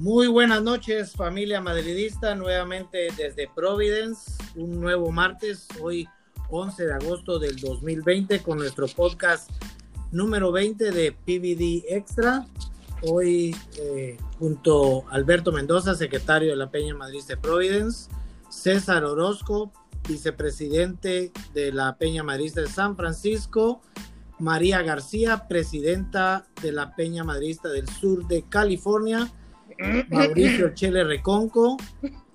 Muy buenas noches, familia madridista, nuevamente desde Providence, un nuevo martes, hoy 11 de agosto del 2020, con nuestro podcast número 20 de PVD Extra. Hoy, eh, junto a Alberto Mendoza, secretario de la Peña Madridista de Providence, César Orozco, vicepresidente de la Peña Madridista de San Francisco, María García, presidenta de la Peña Madridista del Sur de California, Mauricio Chele Reconco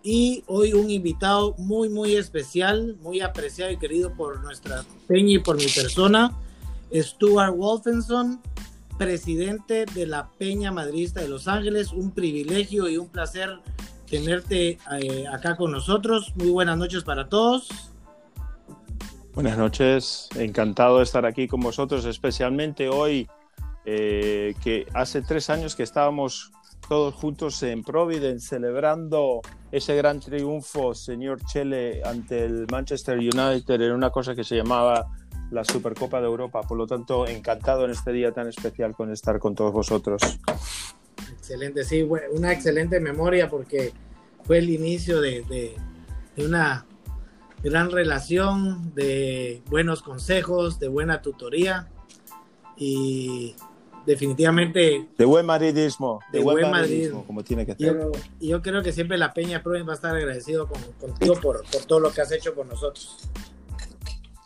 y hoy un invitado muy, muy especial, muy apreciado y querido por nuestra Peña y por mi persona, Stuart Wolfenson, presidente de la Peña Madridista de Los Ángeles. Un privilegio y un placer tenerte eh, acá con nosotros. Muy buenas noches para todos. Buenas noches, encantado de estar aquí con vosotros, especialmente hoy, eh, que hace tres años que estábamos todos juntos en Providence celebrando ese gran triunfo, señor Chele, ante el Manchester United en una cosa que se llamaba la Supercopa de Europa. Por lo tanto, encantado en este día tan especial con estar con todos vosotros. Excelente, sí, una excelente memoria porque fue el inicio de, de, una gran relación, de buenos consejos, de buena tutoría y definitivamente... De buen madridismo, de, buen, madridismo, como tiene que ser. Y yo creo que siempre la Peña Pro va a estar agradecido contigo por, por, todo lo que has hecho con nosotros.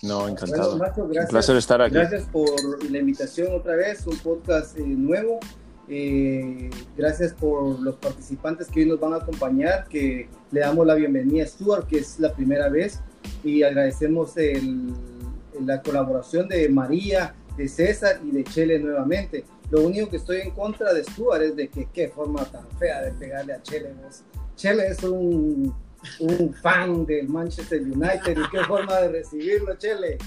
No, encantado. un placer estar aquí. Gracias por la invitación otra vez, un podcast eh, nuevo. Eh, gracias por los participantes que hoy nos van a acompañar, que le damos la bienvenida a Stuart, que es la primera vez y agradecemos el, la colaboración de María, de César y de Chele nuevamente. Lo único que estoy en contra de Stuart es de que qué forma tan fea de pegarle a Chele. Chele es un, un fan del Manchester United y qué forma de recibirlo, Chele.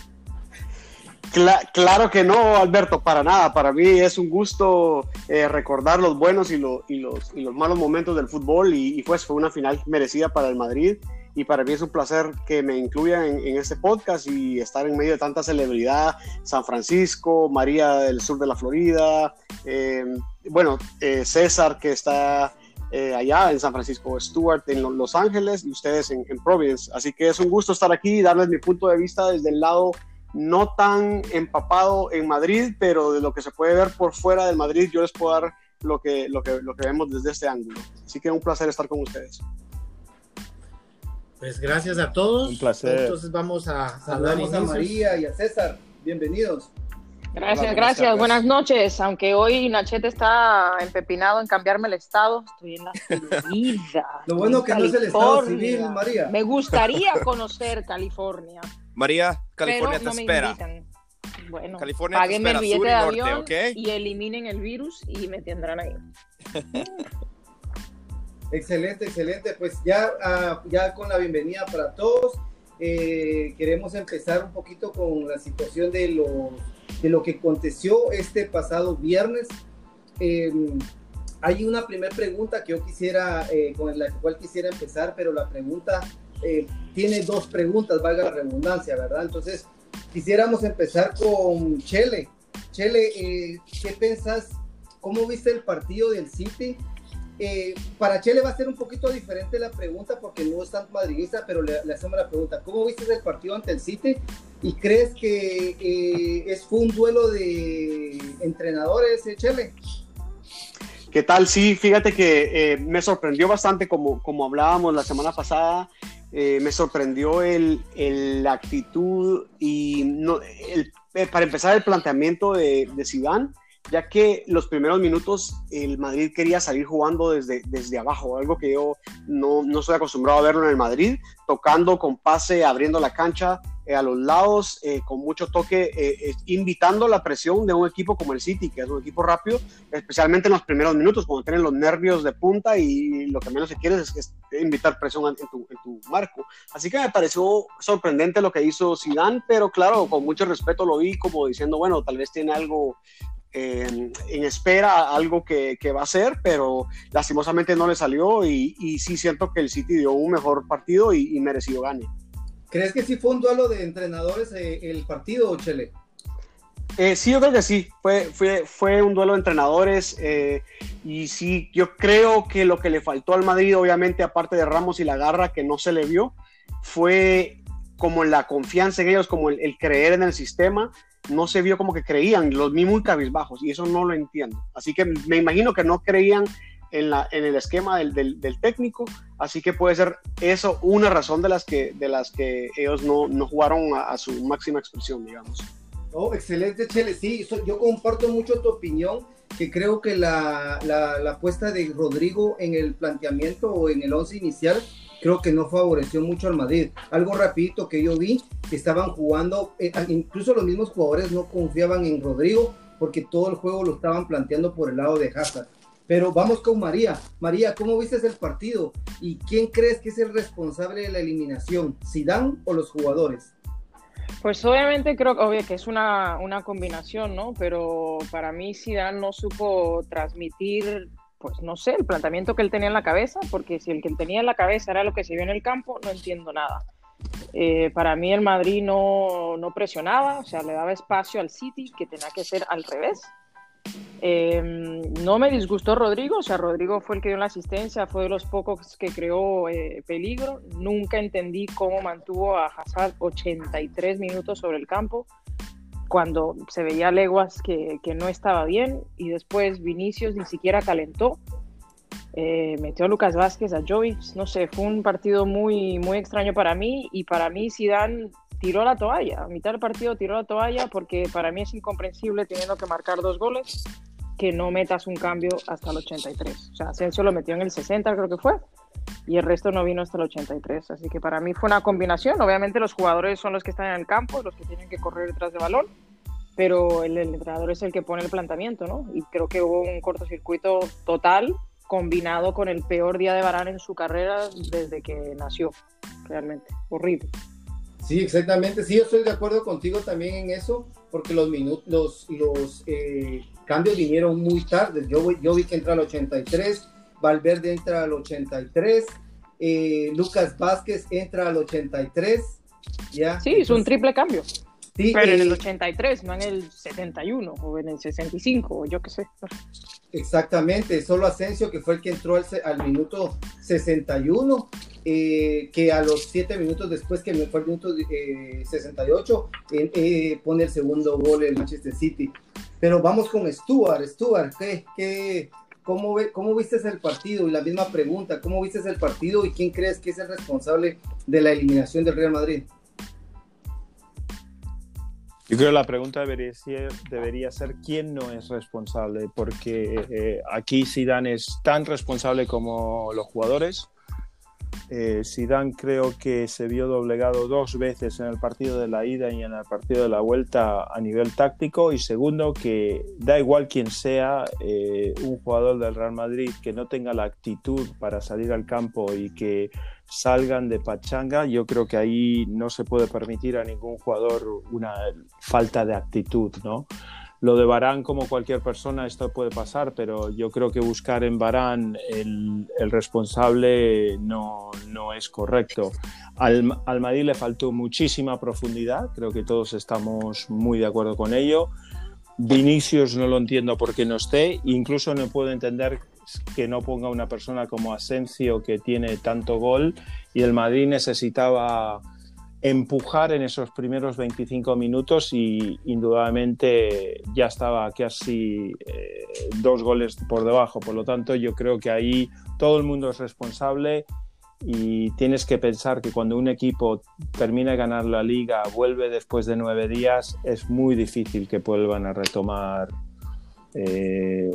claro que no, Alberto, para nada. Para mí es un gusto eh, recordar los buenos y, y, los, y, los, malos momentos del fútbol y, y pues fue una final merecida para el Madrid y para mí es un placer que me incluyan en, este podcast y estar en medio de tanta celebridad, San Francisco, María del sur de la Florida, eh, bueno, eh, César que está eh, allá en San Francisco, Stuart en Los Ángeles y ustedes en, en, Providence. Así que es un gusto estar aquí y darles mi punto de vista desde el lado no tan empapado en Madrid, pero de lo que se puede ver por fuera del Madrid, yo les puedo dar lo que, lo que, lo que vemos desde este ángulo. Así que un placer estar con ustedes. Pues gracias a todos. Un placer. Entonces vamos a saludar a María y a César. Bienvenidos. Gracias, gracias. Buenas noches. Aunque hoy Nachete está empepinado en cambiarme el estado, estoy en la Florida. Lo bueno que no es el estado civil, María. Me gustaría conocer California. María, California te espera. Bueno, California páguenme te el billete de norte, avión ¿ok? y eliminen el virus y me tendrán ahí. Excelente, excelente. Pues ya, uh, ya con la bienvenida para todos, eh, queremos empezar un poquito con la situación de lo, de lo que aconteció este pasado viernes. Eh, hay una primera pregunta que yo quisiera, eh, con la cual quisiera empezar, pero la pregunta eh, tiene dos preguntas, valga la redundancia, ¿verdad? Entonces, quisiéramos empezar con Chele. Chele, eh, ¿qué pensás? ¿Cómo viste el partido del City? Eh, para Chele va a ser un poquito diferente la pregunta porque no es tan madridista, pero le, hacemos la pregunta, ¿cómo viste el partido ante el City? ¿Y crees que eh, es, fue un duelo de entrenadores, eh, Chele? ¿Qué tal? Sí, fíjate que eh, me sorprendió bastante como, como hablábamos la semana pasada. Me sorprendió el, el, actitud y no, el, para empezar el planteamiento de, de Zidane ya que los primeros minutos el Madrid quería salir jugando desde, desde abajo, algo que yo no, no estoy acostumbrado a verlo en el Madrid, tocando con pase, abriendo la cancha eh, a los lados, eh, con mucho toque, eh, invitando la presión de un equipo como el City, que es un equipo rápido, especialmente en los primeros minutos, cuando tienen los nervios de punta y lo que menos se quiere es, es invitar presión en tu, en tu, marco. Así que me pareció sorprendente lo que hizo Zidane, pero claro, con mucho respeto lo vi como diciendo, bueno, tal vez tiene algo eh, en espera algo que, que, va a hacer, pero lastimosamente no le salió y, y, sí siento que el City dio un mejor partido y, y merecido gane. ¿Crees que sí fue un duelo de entrenadores eh, el partido, Chele? Eh, sí, yo creo que sí. Fue, fue, fue un duelo de entrenadores. Eh, y sí, yo creo que lo que le faltó al Madrid, obviamente, aparte de Ramos y la garra que no se le vio, fue como la confianza en ellos, como el, creer en el sistema. No se vio como que creían, los mismos cabizbajos, y eso no lo entiendo. Así que me imagino que no creían en, la, en el esquema del, del, técnico, así que puede ser eso una razón de las que, de las que ellos no, no jugaron a, a su máxima expresión, digamos. Oh, excelente, Chele. Sí, yo comparto mucho tu opinión, que creo que la, la, la, apuesta de Rodrigo en el planteamiento o en el once inicial, creo que no favoreció mucho al Madrid. Algo rapidito que yo vi, que estaban jugando, eh, incluso los mismos jugadores no confiaban en Rodrigo, porque todo el juego lo estaban planteando por el lado de Hazard. Pero vamos con María. María, ¿cómo viste el partido? ¿Y quién crees que es el responsable de la eliminación? ¿Zidane o los jugadores? Pues obviamente creo que es una, una, combinación, ¿no? Pero para mí Zidane no supo transmitir, pues no sé, el planteamiento que él tenía en la cabeza, porque si el que él tenía en la cabeza era lo que se vio en el campo, no entiendo nada. Eh, para mí el Madrid no, no presionaba, o sea, le daba espacio al City, que tenía que ser al revés. Em, no me disgustó Rodrigo, o sea, Rodrigo fue el que dio la asistencia, fue de los pocos que creó eh, peligro. Nunca entendí cómo mantuvo a Hazard 83 minutos sobre el campo cuando se veía leguas que, que no estaba bien y después Vinicius ni siquiera calentó. Eh, metió a Lucas Vázquez, a Joey, no sé, fue un partido muy, muy extraño para mí y para mí Zidane tiró la toalla, a mitad del partido tiró la toalla porque para mí es incomprensible teniendo que marcar dos goles que no metas un cambio hasta el 83. O sea, Asensio lo metió en el 60 creo que fue y el resto no vino hasta el 83. Así que para mí fue una combinación. Obviamente los jugadores son los que están en el campo, los que tienen que correr detrás del balón, pero el, el entrenador es el que pone el planteamiento, ¿no? Y creo que hubo un cortocircuito total combinado con el peor día de Barán en su carrera desde que nació. Realmente, horrible. Sí, exactamente. Sí, yo estoy de acuerdo contigo también en eso, porque los minutos, los, los eh, cambios vinieron muy tarde. Yo, yo vi que entra al 83, Valverde entra al 83, eh, Lucas Vázquez entra al 83. ¿ya? Sí, es un triple cambio. Sí, pero en el 83, no en el 71 o en el 65 o yo qué sé. Exactamente, solo Asensio que fue el que entró al, al minuto 61 eh, que a los 7 minutos después, que fue el minuto 68, eh, eh, pone el segundo gol en Manchester City. Pero vamos con Stuart. Stuart, ¿qué, qué, cómo, ve, ¿cómo viste el partido? Y la misma pregunta, ¿cómo viste el partido y quién crees que es el responsable de la eliminación del Real Madrid? Yo creo que la pregunta debería ser, debería ser quién no es responsable, porque aquí Zidane es tan responsable como los jugadores, eh, Zidane creo que se vio doblegado dos veces en el partido de la ida y en el partido de la vuelta a nivel táctico. Y segundo que da igual quién sea eh, un jugador del Real Madrid que no tenga la actitud para salir al campo y que salgan de pachanga, yo creo que ahí no se puede permitir a ningún jugador una falta de actitud, ¿no? Lo de Barán, como cualquier persona, esto puede pasar, pero yo creo que buscar en Barán el, responsable no, no, es correcto. Al, al Madrid le faltó muchísima profundidad, creo que todos estamos muy de acuerdo con ello. Vinicius no lo entiendo por qué no esté, incluso no puedo entender que no ponga una persona como Asensio que tiene tanto gol y el Madrid necesitaba empujar en esos primeros 25 minutos y indudablemente ya estaba casi eh, dos goles por debajo. Por lo tanto, yo creo que ahí todo el mundo es responsable y tienes que pensar que cuando un equipo termina de ganar la liga, vuelve después de nueve días, es muy difícil que vuelvan a retomar eh,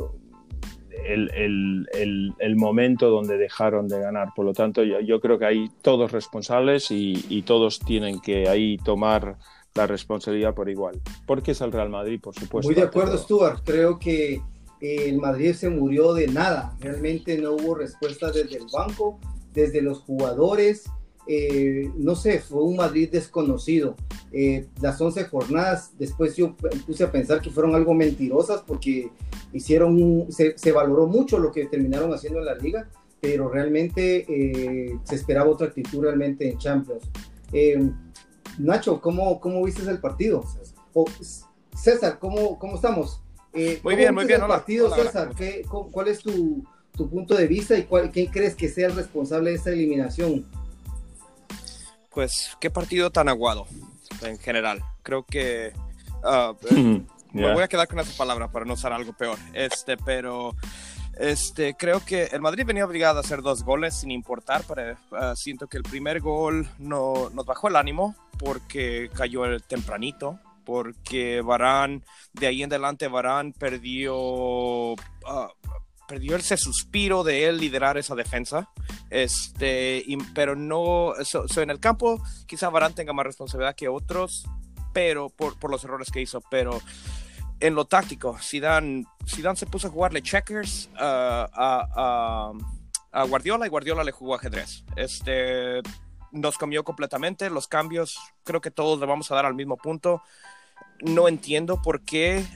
el, momento donde dejaron de ganar. Por lo tanto, yo, creo que hay todos responsables y, todos tienen que ahí tomar la responsabilidad por igual. Porque es el Real Madrid, por supuesto. Muy de acuerdo, Stuart. Creo que eh, el Madrid se murió de nada. Realmente no hubo respuesta desde el banco, desde los jugadores. Eh, no sé, fue un Madrid desconocido. Eh, las 11 jornadas, después yo puse a pensar que fueron algo mentirosas porque hicieron, se, valoró mucho lo que terminaron haciendo en la liga, pero realmente eh, se esperaba otra actitud realmente en Champions. Nacho, ¿cómo, ¿cómo viste el partido? O, César, ¿cómo, cómo estamos? Eh, muy bien, muy bien. Hola, partido, César? ¿Cuál es tu, tu, punto de vista y cuál, quién crees que sea el responsable de esta eliminación? Pues, qué partido tan aguado en general. Creo que uh, me voy a quedar con esa palabra para no usar algo peor. Este, pero este, creo que el Madrid venía obligado a hacer dos goles sin importar. Para, uh, siento que el primer gol no, nos bajó el ánimo porque cayó el tempranito porque Varane, de ahí en adelante Varane perdió, uh, perdió ese suspiro de él liderar esa defensa, este, pero no, en el campo quizá Varane tenga más responsabilidad que otros, pero por, por los errores que hizo, pero en lo táctico, Zidane, Zidane se puso a jugarle checkers uh, a, a, Guardiola y Guardiola le jugó ajedrez. Este, nos comió completamente, los cambios creo que todos le vamos a dar al mismo punto. No entiendo por qué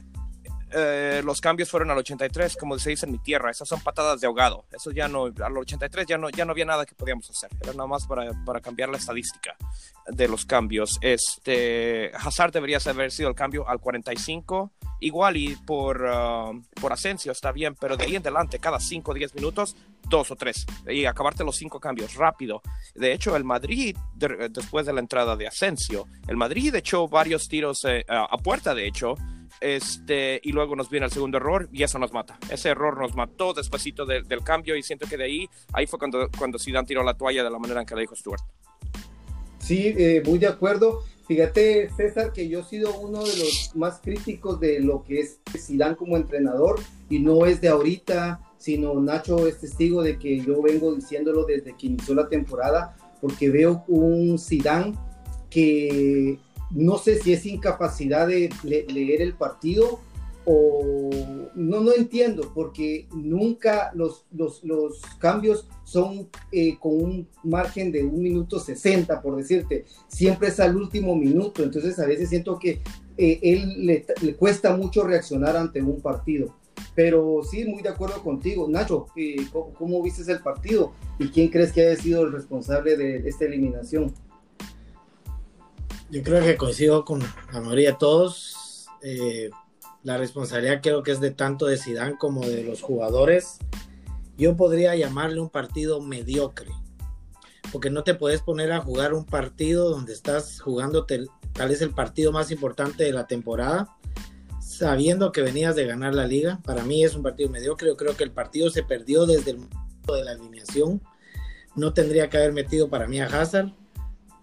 eh, los cambios fueron al 83, como se dice en mi tierra. Esas son patadas de ahogado. Eso ya no, al 83 ya no, ya no había nada que podíamos hacer. Era nada más para, para cambiar la estadística de los cambios. Este, Hazard debería haber sido el cambio al 45. Igual y por, uh, por Asensio está bien, pero de ahí en adelante, cada 5 o 10 minutos, dos o tres. Y acabarte los cinco cambios rápido. De hecho, el Madrid, después de la entrada de Asensio, el Madrid echó varios tiros eh, a puerta, de hecho este, y luego nos viene el segundo error y eso nos mata. Ese error nos mató despuésito del cambio y siento que de ahí, ahí fue cuando, cuando Zidane tiró la toalla de la manera en que le dijo Stuart. Sí, eh, muy de acuerdo. Fíjate, César, que yo he sido uno de los más críticos de lo que es Zidane como entrenador y no es de ahorita, sino Nacho es testigo de que yo vengo diciéndolo desde que inició la temporada, porque veo un Zidane que no sé si es incapacidad de leer el partido o no, no entiendo, porque nunca los, los, cambios son eh, con un margen de un minuto 60, por decirte, siempre es al último minuto, entonces a veces siento que eh, él le, cuesta mucho reaccionar ante un partido. Pero sí, muy de acuerdo contigo. Nacho, eh, ¿cómo, ¿cómo viste el partido? ¿Y quién crees que haya sido el responsable de esta eliminación? Yo creo que coincido con la mayoría de todos. Eh, la responsabilidad creo que es de tanto de Zidane como de los jugadores. Yo podría llamarle un partido mediocre, porque no te puedes poner a jugar un partido donde estás jugando tal vez el partido más importante de la temporada, sabiendo que venías de ganar la liga. Para mí es un partido mediocre. Yo creo que el partido se perdió desde el momento de la alineación. No tendría que haber metido para mí a Hazard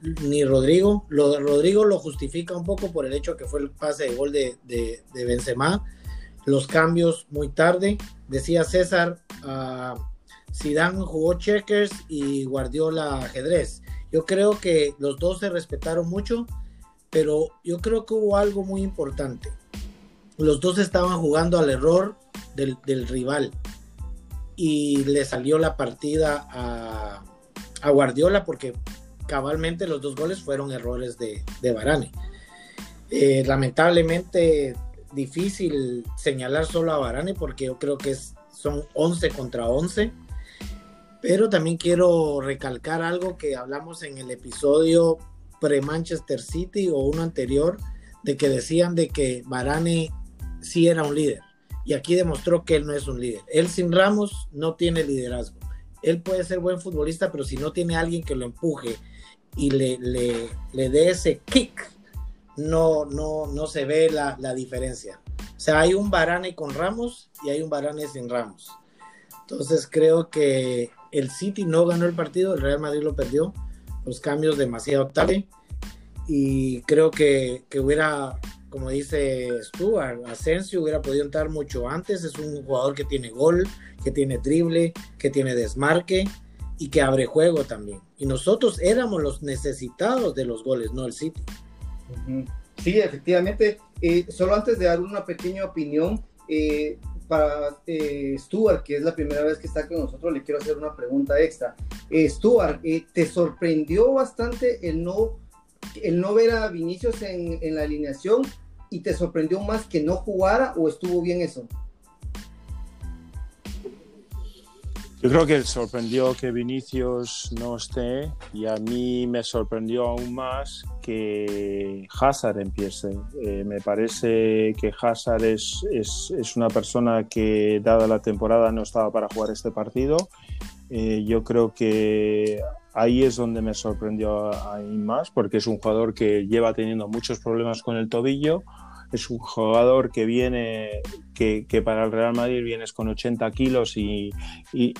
ni Rodrigo. Lo, Rodrigo lo justifica un poco por el hecho que fue el pase de gol de, de, Benzema. Los cambios muy tarde. Decía César, uh, Zidane jugó checkers y Guardiola ajedrez. Yo creo que los dos se respetaron mucho, pero yo creo que hubo algo muy importante. Los dos estaban jugando al error del, del rival y le salió la partida a, a Guardiola porque cabalmente los dos goles fueron errores de, de Varane. Eh, lamentablemente difícil señalar solo a Varane porque yo creo que son 11 contra 11. Pero también quiero recalcar algo que hablamos en el episodio pre-Manchester City o uno anterior, de que decían de que Varane sí era un líder. Y aquí demostró que él no es un líder. Él sin Ramos no tiene liderazgo. Él puede ser buen futbolista, pero si no tiene alguien que lo empuje y le, le, le dé ese kick, no, no, no se ve la, la, diferencia. O sea, hay un Barane con Ramos y hay un Barane sin Ramos. Entonces creo que el City no ganó el partido, el Real Madrid lo perdió, los cambios demasiado tarde y creo que, que hubiera, como dice Stuart, Asensio hubiera podido entrar mucho antes, es un jugador que tiene gol, que tiene drible, que tiene desmarque y que abre juego también. Y nosotros éramos los necesitados de los goles, no el City. Sí, efectivamente. Eh, solo antes de dar una pequeña opinión, eh, para eh, Stuart, que es la primera vez que está con nosotros, le quiero hacer una pregunta extra. Stuart, ¿te sorprendió bastante el no, el no ver a Vinicius en, en la alineación y te sorprendió más que no jugara o estuvo bien eso? Yo creo que sorprendió que Vinicius no esté y a mí me sorprendió aún más que Hazard empiece. Eh, me parece que Hazard es, es, es, una persona que, dada la temporada, no estaba para jugar este partido. Eh, yo creo que ahí es donde me sorprendió aún más, porque es un jugador que lleva teniendo muchos problemas con el tobillo es un jugador que viene, que, para el Real Madrid vienes con 80 kilos y,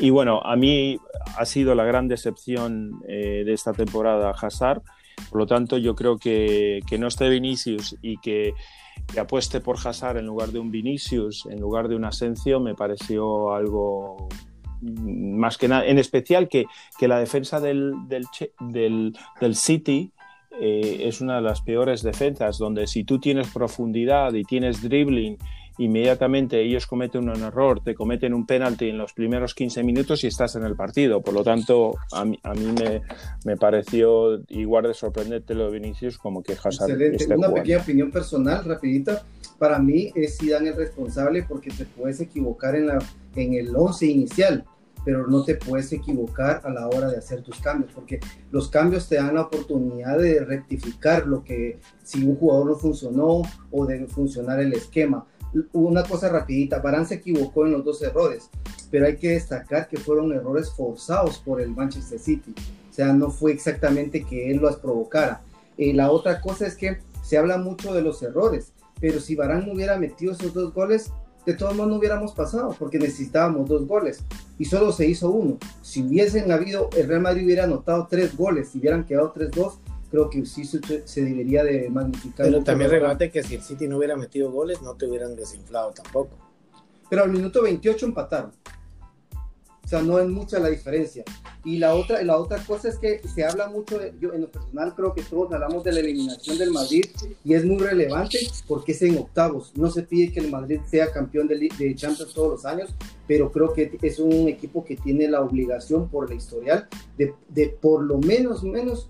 bueno, a mí ha sido la gran decepción eh, de esta temporada Hazard. Por lo tanto, yo creo que, que no esté Vinicius y que, apueste por Hazard en lugar de un Vinicius, en lugar de un Asensio, me pareció algo más que nada, en especial que, que la defensa del, del City eh, es una de las peores defensas, donde si tú tienes profundidad y tienes dribbling, inmediatamente ellos cometen un error, te cometen un penalti en los primeros 15 minutos y estás en el partido. Por lo tanto, a mí, a mí me, me, pareció igual de sorprendente lo de Vinicius como que Hazard Excelente. Una pequeña opinión personal, rapidita. Para mí es Zidane el responsable porque te puedes equivocar en, la, en el 11 inicial pero no te puedes equivocar a la hora de hacer tus cambios, porque los cambios te dan la oportunidad de rectificar lo que si un jugador no funcionó o de funcionar el esquema. Una cosa rapidita, Barán se equivocó en los dos errores, pero hay que destacar que fueron errores forzados por el Manchester City, o sea, no fue exactamente que él los provocara. Eh, la otra cosa es que se habla mucho de los errores, pero si Barán no hubiera metido esos dos goles, de todos modos no hubiéramos pasado porque necesitábamos dos goles y solo se hizo uno. Si hubiesen habido, el Real Madrid hubiera anotado tres goles, si hubieran quedado 3-2, creo que sí se, debería de magnificar. Pero también rebate que si el City no hubiera metido goles, no te hubieran desinflado tampoco. Pero al minuto 28 empataron. Sea, no es mucha la diferencia. Y la otra, la otra cosa es que se habla mucho, de, yo en lo personal creo que todos hablamos de la eliminación del Madrid y es muy relevante porque es en octavos. No se pide que el Madrid sea campeón de, de Champions todos los años, pero creo que es un equipo que tiene la obligación por la historial de, de por lo menos, menos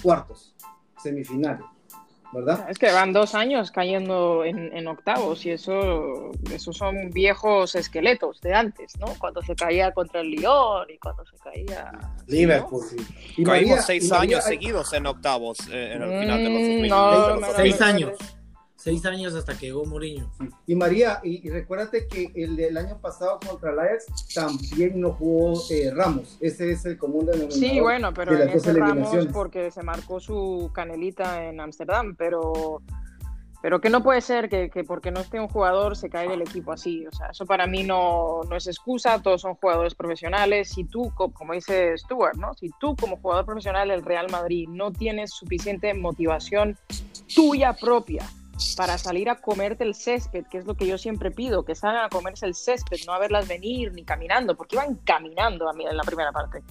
cuartos, semifinales. ¿Verdad? Es que van dos años cayendo en, octavos y eso, eso son viejos esqueletos de antes, ¿no? Cuando se caía contra el Lyon y cuando se caía... Liverpool. Y Caímos seis años seguidos en octavos eh, en el final de los 2000. seis años. Seis años hasta que llegó Mourinho. Y María, y, recuérdate que el del año pasado contra el Ajax también no jugó eh, Ramos. Ese es el común denominador. Sí, bueno, pero en ese Ramos porque se marcó su canelita en Ámsterdam, pero pero que no puede ser que, que, porque no esté un jugador se caiga el equipo así. O sea, eso para mí no, no es excusa, todos son jugadores profesionales. Si tú, como dice Stuart, ¿no? si tú como jugador profesional del Real Madrid no tienes suficiente motivación tuya propia para salir a comerte el césped, que es lo que yo siempre pido, que salgan a comerse el césped, no a verlas venir ni caminando, porque iban caminando a mí en la primera parte.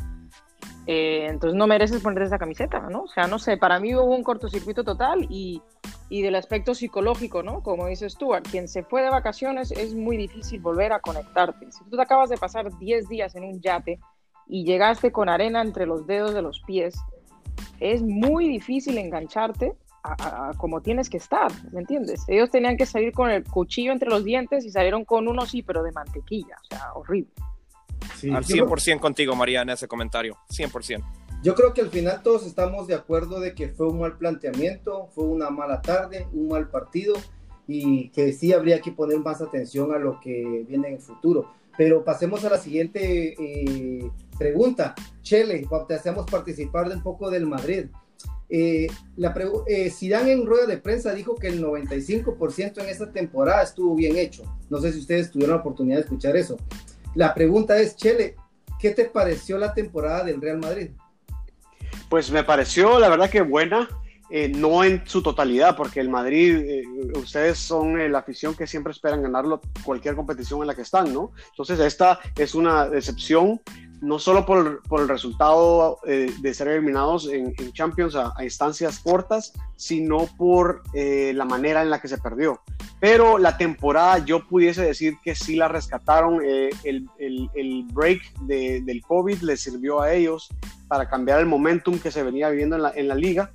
Eh, entonces no mereces ponerte esa camiseta, ¿no? O sea, no sé, para mí hubo un cortocircuito total y, y del aspecto psicológico, ¿no? Como dice Stuart, quien se fue de vacaciones es muy difícil volver a conectarte. Si tú te acabas de pasar 10 días en un yate y llegaste con arena entre los dedos de los pies, es muy difícil engancharte como tienes que estar, ¿me entiendes? Ellos tenían que salir con el cuchillo entre los dientes y salieron con uno sí, pero de mantequilla, o sea, horrible. al 100% contigo, María, en ese comentario, 100%. Yo creo que al final todos estamos de acuerdo de que fue un mal planteamiento, fue una mala tarde, un mal partido y que sí habría que poner más atención a lo que viene en el futuro. Pero pasemos a la siguiente eh, pregunta. Chele, te hacemos participar de un poco del Madrid. Eh, eh, Zidane en rueda de prensa dijo que el 95% en esta temporada estuvo bien hecho. No sé si ustedes tuvieron la oportunidad de escuchar eso. La pregunta es, Chele, ¿qué te pareció la temporada del Real Madrid? Pues me pareció, la verdad que buena. Eh, no en su totalidad, porque el Madrid, eh, ustedes son la afición que siempre esperan ganarlo cualquier competición en la que están, ¿no? Entonces esta es una decepción, no solo por, por el resultado eh, de ser eliminados en, Champions a, instancias cortas, sino por eh, la manera en la que se perdió. Pero la temporada yo pudiese decir que sí la rescataron, eh, el, el, el, break de, del COVID les sirvió a ellos para cambiar el momentum que se venía viviendo en la, en la liga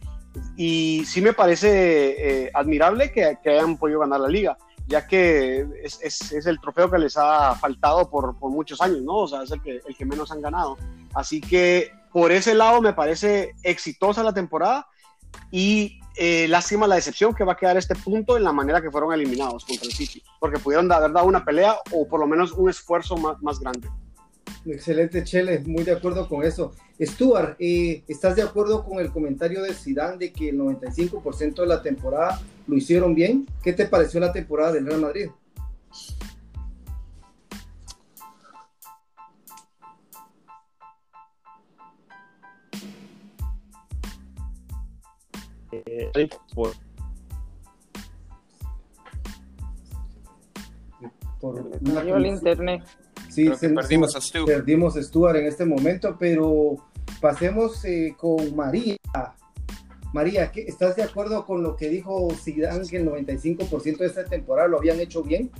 y sí me parece admirable que, que hayan podido ganar la liga ya que es, es, el trofeo que les ha faltado por, por, muchos años, ¿no? O sea, es el que, el que menos han ganado. Así que por ese lado me parece exitosa la temporada y eh, lástima la decepción que va a quedar este punto en la manera que fueron eliminados contra el City, porque pudieron haber dado una pelea o por lo menos un esfuerzo más, más grande. Excelente, Chele, muy de acuerdo con eso. Stuart, eh, ¿estás de acuerdo con el comentario de Zidane de que el 95% de la temporada lo hicieron bien? ¿Qué te pareció la temporada del Real Madrid? por, por el internet. Sí, perdimos a Stuart. Perdimos a Stuart en este momento, pero pasemos eh, con María. María, ¿estás de acuerdo con lo que dijo Zidane que el 95% de esta temporada lo habían hecho bien?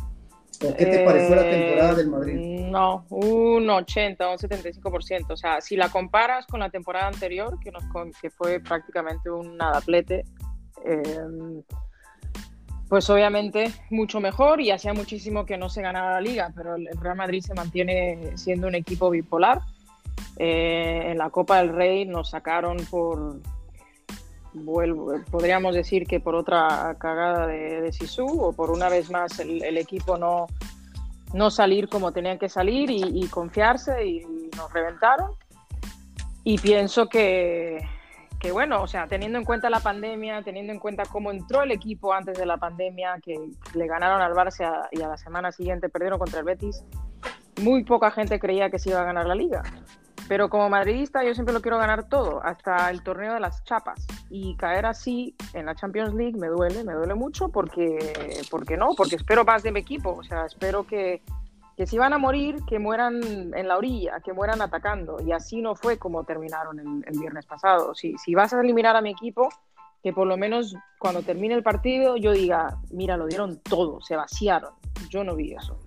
¿O qué te pareció la temporada del Madrid? Eh, no, un 80, un 75%. O sea, si la comparas con la temporada anterior, que, nos, que fue prácticamente un nadaplete, eh, pues obviamente mucho mejor y hacía muchísimo que no se ganaba la liga, pero el Real Madrid se mantiene siendo un equipo bipolar. Eh, en la Copa del Rey nos sacaron por, podríamos decir que por otra cagada de, de Sisu o por una vez más el, equipo no, no salir como tenían que salir y, confiarse y, nos reventaron. Y pienso que, que, bueno, o sea, teniendo en cuenta la pandemia, teniendo en cuenta cómo entró el equipo antes de la pandemia, que le ganaron al Barça y a la semana siguiente perdieron contra el Betis, muy poca gente creía que se iba a ganar la liga. Pero como madridista yo siempre lo quiero ganar todo, hasta el torneo de las chapas. Y caer así en la Champions League me duele, me duele mucho porque, porque no, porque espero más de mi equipo. O sea, espero que, que si van a morir, que mueran en la orilla, que mueran atacando. Y así no fue como terminaron el, viernes pasado. Si, si vas a eliminar a mi equipo, que por lo menos cuando termine el partido yo diga, mira, lo dieron todo, se vaciaron. Yo no vi eso.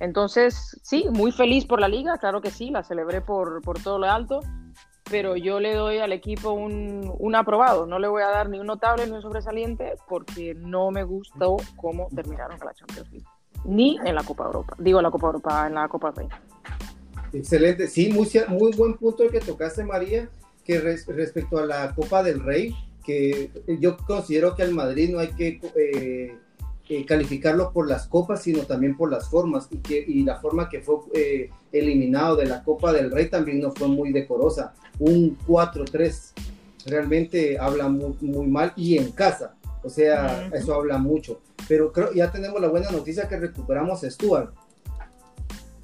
Entonces, sí, muy feliz por la liga, claro que sí, la celebré por, por todo lo alto, pero yo le doy al equipo un, un, aprobado, no le voy a dar ni un notable ni un sobresaliente porque no me gustó cómo terminaron con la Champions League, ni en la Copa Europa, digo la Copa Europa, en la Copa Rey. Excelente, sí, muy, muy buen punto el que tocaste María, que respecto a la Copa del Rey, que yo considero que al Madrid no hay que... Eh, eh, calificarlo por las copas, sino también por las formas. Y, que, y la forma que fue eh, eliminado de la Copa del Rey también no fue muy decorosa. Un 4-3 realmente habla muy, muy, mal y en casa. O sea, eso habla mucho. Pero creo ya tenemos la buena noticia que recuperamos a Stuart.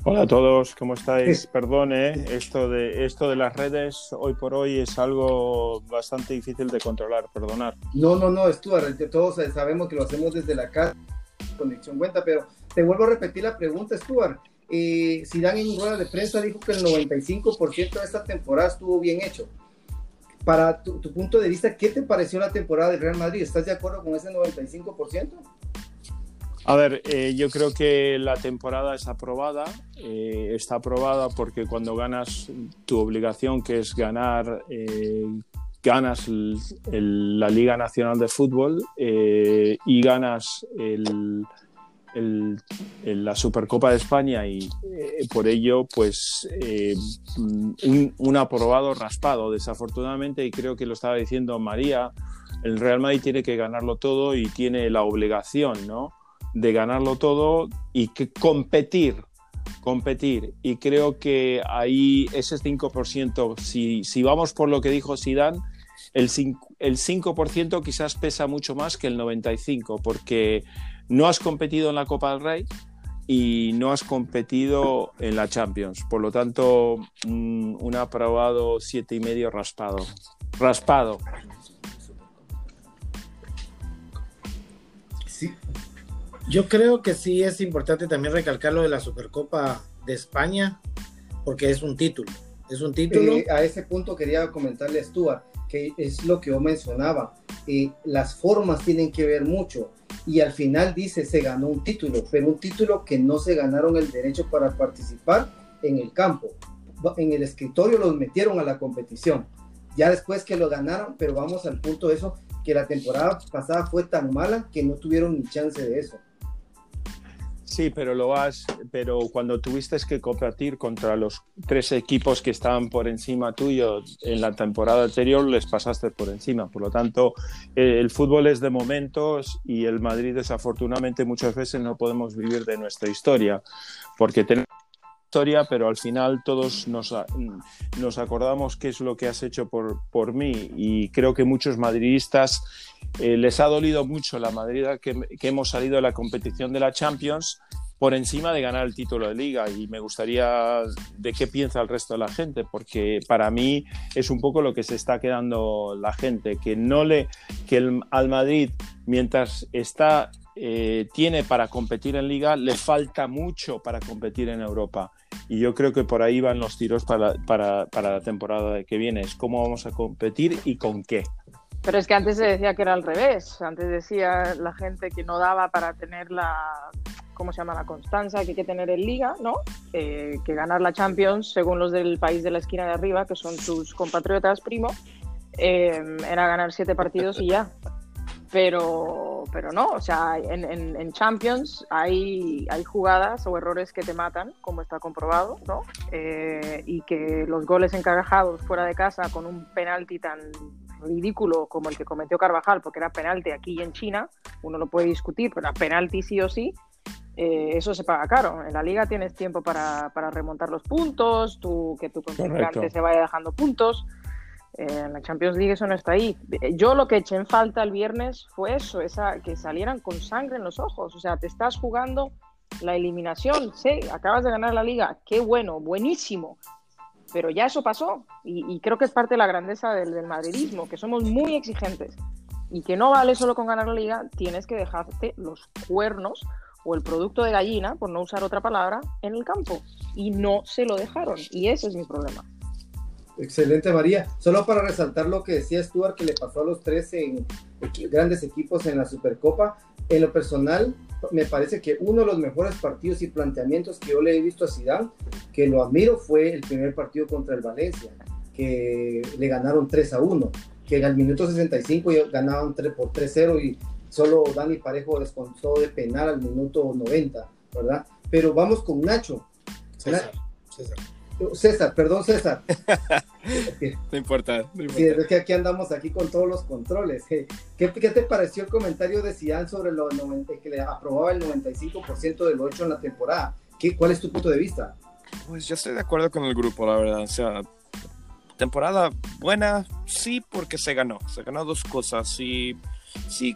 Hola a todos, ¿cómo estáis? Perdone, ¿eh? esto de, esto de las redes hoy por hoy es algo bastante difícil de controlar, perdonar. No, no, no, Stuart, todos sabemos que lo hacemos desde la casa, conexión cuenta, pero te vuelvo a repetir la pregunta, Stuart. Eh, Zidane en rueda de prensa dijo que el 95% de esta temporada estuvo bien hecho. Para tu, punto de vista, ¿qué te pareció la temporada del Real Madrid? ¿Estás de acuerdo con ese 95%? A ver, eh, yo creo que la temporada es aprobada. Eh, está aprobada porque cuando ganas tu obligación, que es ganar, eh, ganas la Liga Nacional de Fútbol y ganas la Supercopa de España y por ello, pues un, un aprobado raspado, desafortunadamente, y creo que lo estaba diciendo María. El Real Madrid tiene que ganarlo todo y tiene la obligación, ¿no? de ganarlo todo y que competir, competir. Y creo que ahí ese 5%, si, si vamos por lo que dijo Sidán, el 5%, el 5% quizás pesa mucho más que el 95%, porque no has competido en la Copa del Rey y no has competido en la Champions. Por lo tanto, un, un aprobado siete y medio raspado. Raspado. Yo creo que sí es importante también recalcar lo de la Supercopa de España, porque es un título. Es un título. Eh, a ese punto quería comentarle a Stuart, que es lo que yo mencionaba. Eh, las formas tienen que ver mucho. Y al final dice, se ganó un título, pero un título que no se ganaron el derecho para participar en el campo. En el escritorio los metieron a la competición. Ya después que lo ganaron, pero vamos al punto de eso, que la temporada pasada fue tan mala que no tuvieron ni chance de eso. Sí, pero lo has, pero cuando tuviste que competir contra los tres equipos que estaban por encima tuyo en la temporada anterior, les pasaste por encima. Por lo tanto, eh, el fútbol es de momentos y el Madrid desafortunadamente muchas veces no podemos vivir de nuestra historia, porque tenemos historia, pero al final todos nos, nos acordamos qué es lo que has hecho por, por mí y creo que muchos madridistas eh, les ha dolido mucho la Madrid que, hemos salido de la competición de la Champions por encima de ganar el título de liga y me gustaría de qué piensa el resto de la gente porque para mí es un poco lo que se está quedando la gente que no le que al Madrid mientras está eh, tiene para competir en liga, le falta mucho para competir en Europa. Y yo creo que por ahí van los tiros para, para, para la temporada que viene. Es cómo vamos a competir y con qué. Pero es que antes se decía que era al revés. Antes decía la gente que no daba para tener la, ¿cómo se llama? La constancia que hay que tener en liga, ¿no? Eh, que ganar la Champions, según los del país de la esquina de arriba, que son tus compatriotas, primo, eh, era ganar siete partidos y ya pero, pero no, o sea, en, en, Champions hay, hay jugadas o errores que te matan, como está comprobado, ¿no? Eh, y que los goles encajados fuera de casa con un penalti tan ridículo como el que cometió Carvajal, porque era penalti aquí en China, uno lo puede discutir, pero era penalti sí o sí, eh, eso se paga caro. En la liga tienes tiempo para, para remontar los puntos, tú, que tu contrincante se vaya dejando puntos. Eh, en la Champions League eso no está ahí. Yo lo que eché en falta el viernes fue eso, esa, que salieran con sangre en los ojos. O sea, te estás jugando la eliminación, sí, acabas de ganar la liga, qué bueno, buenísimo. Pero ya eso pasó y, creo que es parte de la grandeza del, madridismo, que somos muy exigentes y que no vale solo con ganar la liga, tienes que dejarte los cuernos o el producto de gallina, por no usar otra palabra, en el campo. Y no se lo dejaron y ese es mi problema. Excelente, María. Solo para resaltar lo que decía Stuart, que le pasó a los tres en grandes equipos en la Supercopa. En lo personal, me parece que uno de los mejores partidos y planteamientos que yo le he visto a Zidane, que lo admiro, fue el primer partido contra el Valencia, que le ganaron 3 a 1, que al minuto 65 ganaban 3 por 3-0 y solo Dani Parejo descontó de penal al minuto 90, ¿verdad? Pero vamos con Nacho. César, César. César, perdón César. no importa. No Sí, es que aquí andamos aquí con todos los controles. ¿Qué, qué te pareció el comentario de Zidane sobre los 90, que le aprobaba el 95% de lo hecho en la temporada? ¿Qué, ¿Cuál es tu punto de vista? Pues yo estoy de acuerdo con el grupo, la verdad. O sea, temporada buena, sí, porque se ganó. Se ganó dos cosas. Y sí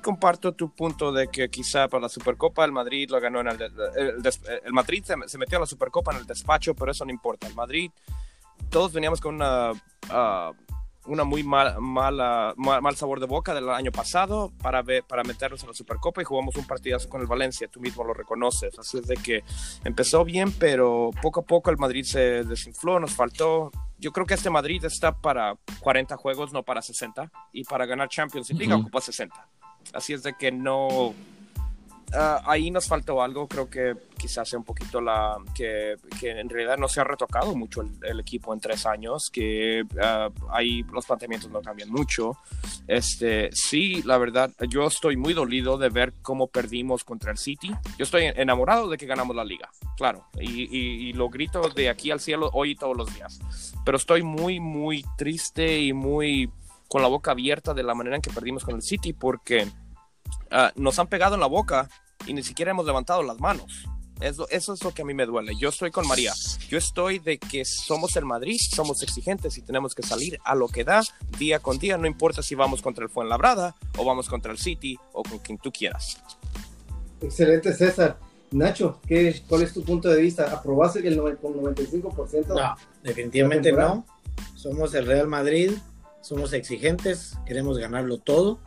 comparto tu punto de que quizá para la Supercopa el Madrid lo ganó en el, el, Madrid se, metió a la Supercopa en el despacho, pero eso no importa. El Madrid, todos veníamos con una, ah, una muy mal, mala, mal, sabor de boca del año pasado para, ver, para meternos a la Supercopa y jugamos un partidazo con el Valencia, tú mismo lo reconoces. Así es de que empezó bien, pero poco a poco el Madrid se desinfló, nos faltó yo creo que este Madrid está para 40 juegos, no para 60. Y para ganar Champions League ocupa 60. Así es de que no, Ah, ahí nos faltó algo, creo que quizás sea un poquito la que, que en realidad no se ha retocado mucho el, equipo en tres años, que uh, ahí los planteamientos no cambian mucho. Este, sí, la verdad, yo estoy muy dolido de ver cómo perdimos contra el City. Yo estoy enamorado de que ganamos la liga, claro, y, y lo grito de aquí al cielo hoy y todos los días. Pero estoy muy, muy triste y muy con la boca abierta de la manera en que perdimos con el City porque Ah, nos han pegado en la boca y ni siquiera hemos levantado las manos. Eso, eso, es lo que a mí me duele. Yo estoy con María. Yo estoy de que somos el Madrid, somos exigentes y tenemos que salir a lo que da día con día. No importa si vamos contra el Fuenlabrada o vamos contra el City o con quien tú quieras. Excelente, César. Nacho, ¿qué, ¿cuál es tu punto de vista? ¿Aprobaste el con 95%? No, definitivamente no. Somos el Real Madrid, somos exigentes, queremos ganarlo todo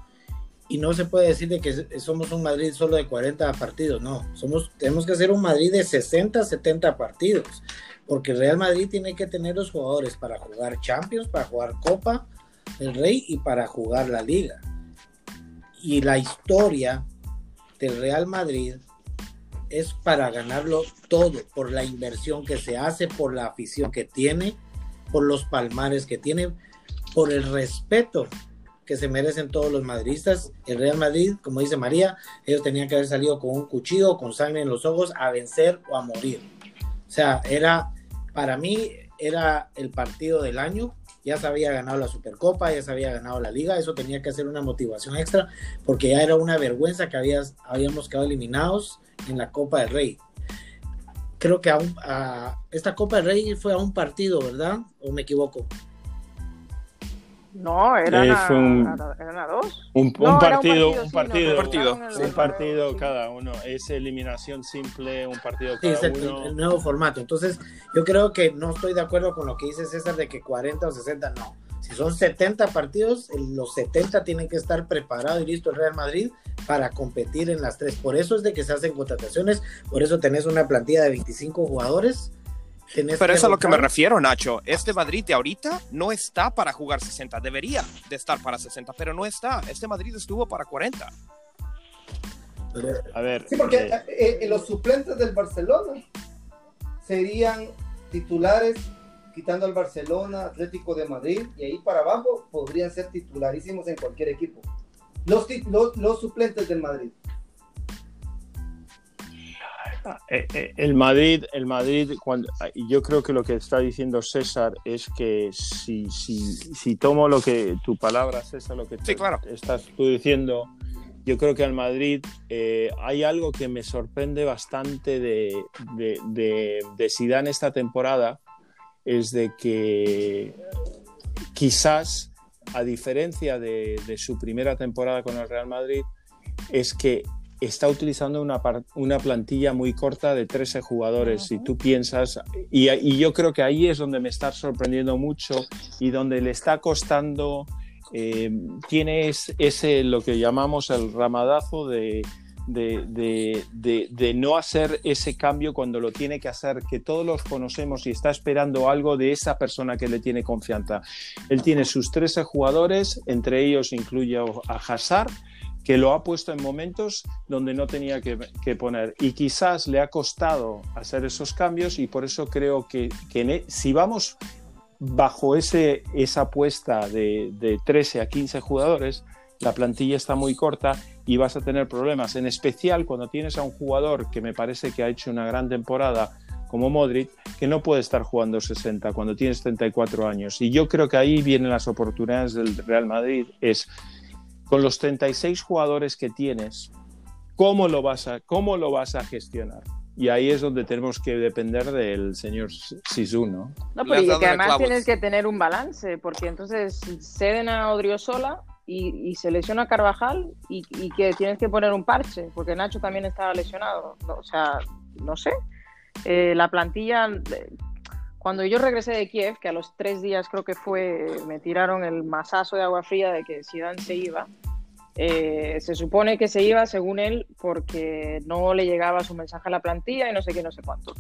y no se puede decir de que somos un Madrid solo de 40 partidos, no, somos, tenemos que hacer un Madrid de 60, 70 partidos, porque el Real Madrid tiene que tener los jugadores para jugar Champions, para jugar Copa el Rey y para jugar la Liga. Y la historia del Real Madrid es para ganarlo todo, por la inversión que se hace, por la afición que tiene, por los palmares que tiene, por el respeto que se merecen todos los madridistas. El Real Madrid, como dice María, ellos tenían que haber salido con un cuchillo, con sangre en los ojos, a vencer o a morir. O sea, era, para mí, era el partido del año. Ya se había ganado la Supercopa, ya se había ganado la Liga. Eso tenía que ser una motivación extra, porque ya era una vergüenza que habías, habíamos quedado eliminados en la Copa del Rey. Creo que a, esta Copa del Rey fue a un partido, ¿verdad? ¿O me equivoco? No, eran, eh, un, a, dos. Un, partido, un partido, un partido, cada uno. Es eliminación simple, un partido cada sí, es el, nuevo formato. Entonces, yo creo que no estoy de acuerdo con lo que dice César de que 40 o 60, no. Si son 70 partidos, los 70 tienen que estar preparados y listo el Real Madrid para competir en las tres. Por eso es de que se hacen contrataciones, por eso tenés una plantilla de 25 jugadores pero eso es a lo que me refiero, Nacho. Este Madrid de ahorita no está para jugar 60. Debería de estar para 60, pero no está. Este Madrid estuvo para 40. A ver. Sí, porque eh, eh, eh, los suplentes del Barcelona serían titulares quitando al Barcelona, Atlético de Madrid y ahí para abajo podrían ser titularísimos en cualquier equipo. Los, los, los suplentes del Madrid. Eh, eh, el Madrid, el Madrid, cuando, yo creo que lo que está diciendo César es que si, si, si tomo lo que tu palabra, César, lo que estás tú diciendo, yo creo que al Madrid eh, hay algo que me sorprende bastante de, de, de, de esta temporada, es de que quizás, a diferencia de, de su primera temporada con el Real Madrid, es que está utilizando una, una plantilla muy corta de 13 jugadores. Si tú piensas, y, yo creo que ahí es donde me está sorprendiendo mucho y donde le está costando, eh, tiene ese, lo que llamamos el ramadazo de, de, de, no hacer ese cambio cuando lo tiene que hacer, que todos los conocemos y está esperando algo de esa persona que le tiene confianza. Él tiene sus 13 jugadores, entre ellos incluye a Hazard, que lo ha puesto en momentos donde no tenía que, poner. Y quizás le ha costado hacer esos cambios y por eso creo que, e, si vamos bajo ese, esa apuesta de, de 13 a 15 jugadores, la plantilla está muy corta y vas a tener problemas, en especial cuando tienes a un jugador que me parece que ha hecho una gran temporada como Modric, que no puede estar jugando 60 cuando tienes 34 años. Y yo creo que ahí vienen las oportunidades del Real Madrid, es con los 36 jugadores que tienes, ¿cómo lo vas a, cómo lo vas a gestionar? Y ahí es donde tenemos que depender del señor Sisu, ¿no? No, pero y que además tienes que tener un balance, porque entonces ceden a Odriozola y, y se lesiona Carvajal y, que tienes que poner un parche, porque Nacho también estaba lesionado. o sea, no sé. Eh, la plantilla, cuando yo regresé de Kiev, que a los tres días creo que fue, me tiraron el masazo de agua fría de que Zidane se iba. Eh, se supone que se iba, según él, porque no le llegaba su mensaje a la plantilla y no sé qué, no sé cuánto.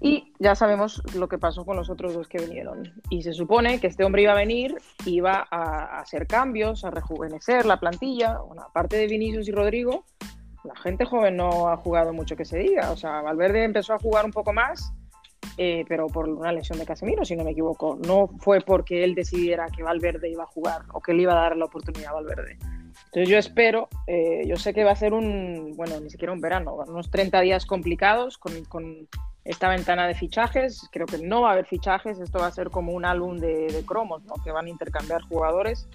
Y ya sabemos lo que pasó con los otros dos que vinieron. Y se supone que este hombre iba a venir, iba a, hacer cambios, a rejuvenecer la plantilla. Bueno, aparte de Vinicius y Rodrigo, la gente joven no ha jugado mucho que se diga. O sea, Valverde empezó a jugar un poco más eh, pero por una lesión de Casemiro, si no me equivoco. No fue porque él decidiera que Valverde iba a jugar o que le iba a dar la oportunidad a Valverde. Entonces yo espero, eh, yo sé que va a ser un, bueno, ni siquiera un verano, unos 30 días complicados con, con, esta ventana de fichajes. Creo que no va a haber fichajes, esto va a ser como un álbum de, de cromos, ¿no? que van a intercambiar jugadores.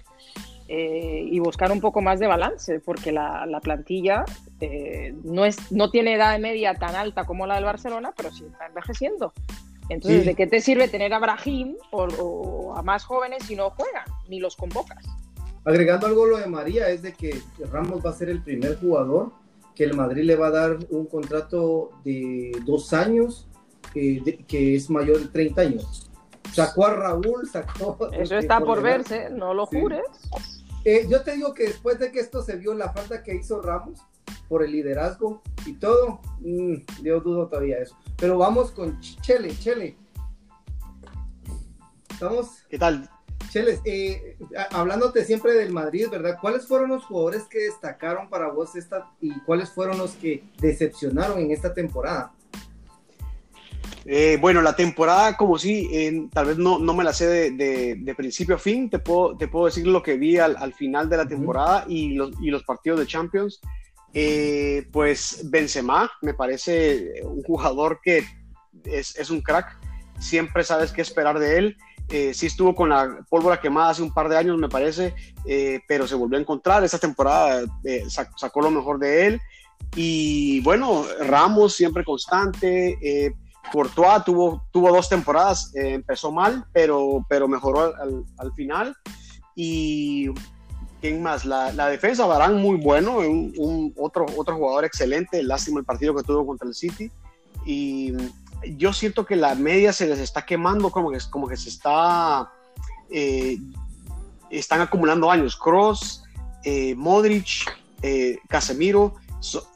Eh, y buscar un poco más de balance, porque la, la plantilla eh, no, es, no tiene edad media tan alta como la del Barcelona, pero sí está envejeciendo. Entonces, ¿de qué te sirve tener a Brahim o, a más jóvenes si no juegan, ni los convocas? Agregando algo lo de María, es de que Ramos va a ser el primer jugador que el Madrid le va a dar un contrato de dos años, eh, que es mayor de 30 años. Sacó a Raúl, sacó... Eso está por verse, no lo jures. Eh, yo te digo que después de que esto se vio, la falta que hizo Ramos por el liderazgo y todo, mm, yo dudo todavía eso. Pero vamos con Chele, Chele. ¿Estamos? ¿Qué tal? Chele, eh, hablándote siempre del Madrid, ¿verdad? ¿Cuáles fueron los jugadores que destacaron para vos esta y cuáles fueron los que decepcionaron en esta temporada? Eh, bueno, la temporada como sí, tal vez no, no me la sé de, de, principio a fin, te puedo, te puedo decir lo que vi al, al final de la temporada y, los, y los partidos de Champions. Eh, pues Benzema me parece un jugador que es, es, un crack, siempre sabes qué esperar de él. Eh, sí estuvo con la pólvora quemada hace un par de años, me parece, eh, pero se volvió a encontrar. Esta temporada eh, sacó lo mejor de él. Y bueno, Ramos siempre constante. Eh, Courtois tuvo, tuvo dos temporadas, empezó mal, pero, pero mejoró al, al final. Y ¿Quién más? La, la defensa, Barán, muy bueno, un, otro, otro jugador excelente, lástima el partido que tuvo contra el City. Y yo siento que la media se les está quemando, como que, como que se está, eh, están acumulando años. Cross, eh, Modric, eh, Casemiro,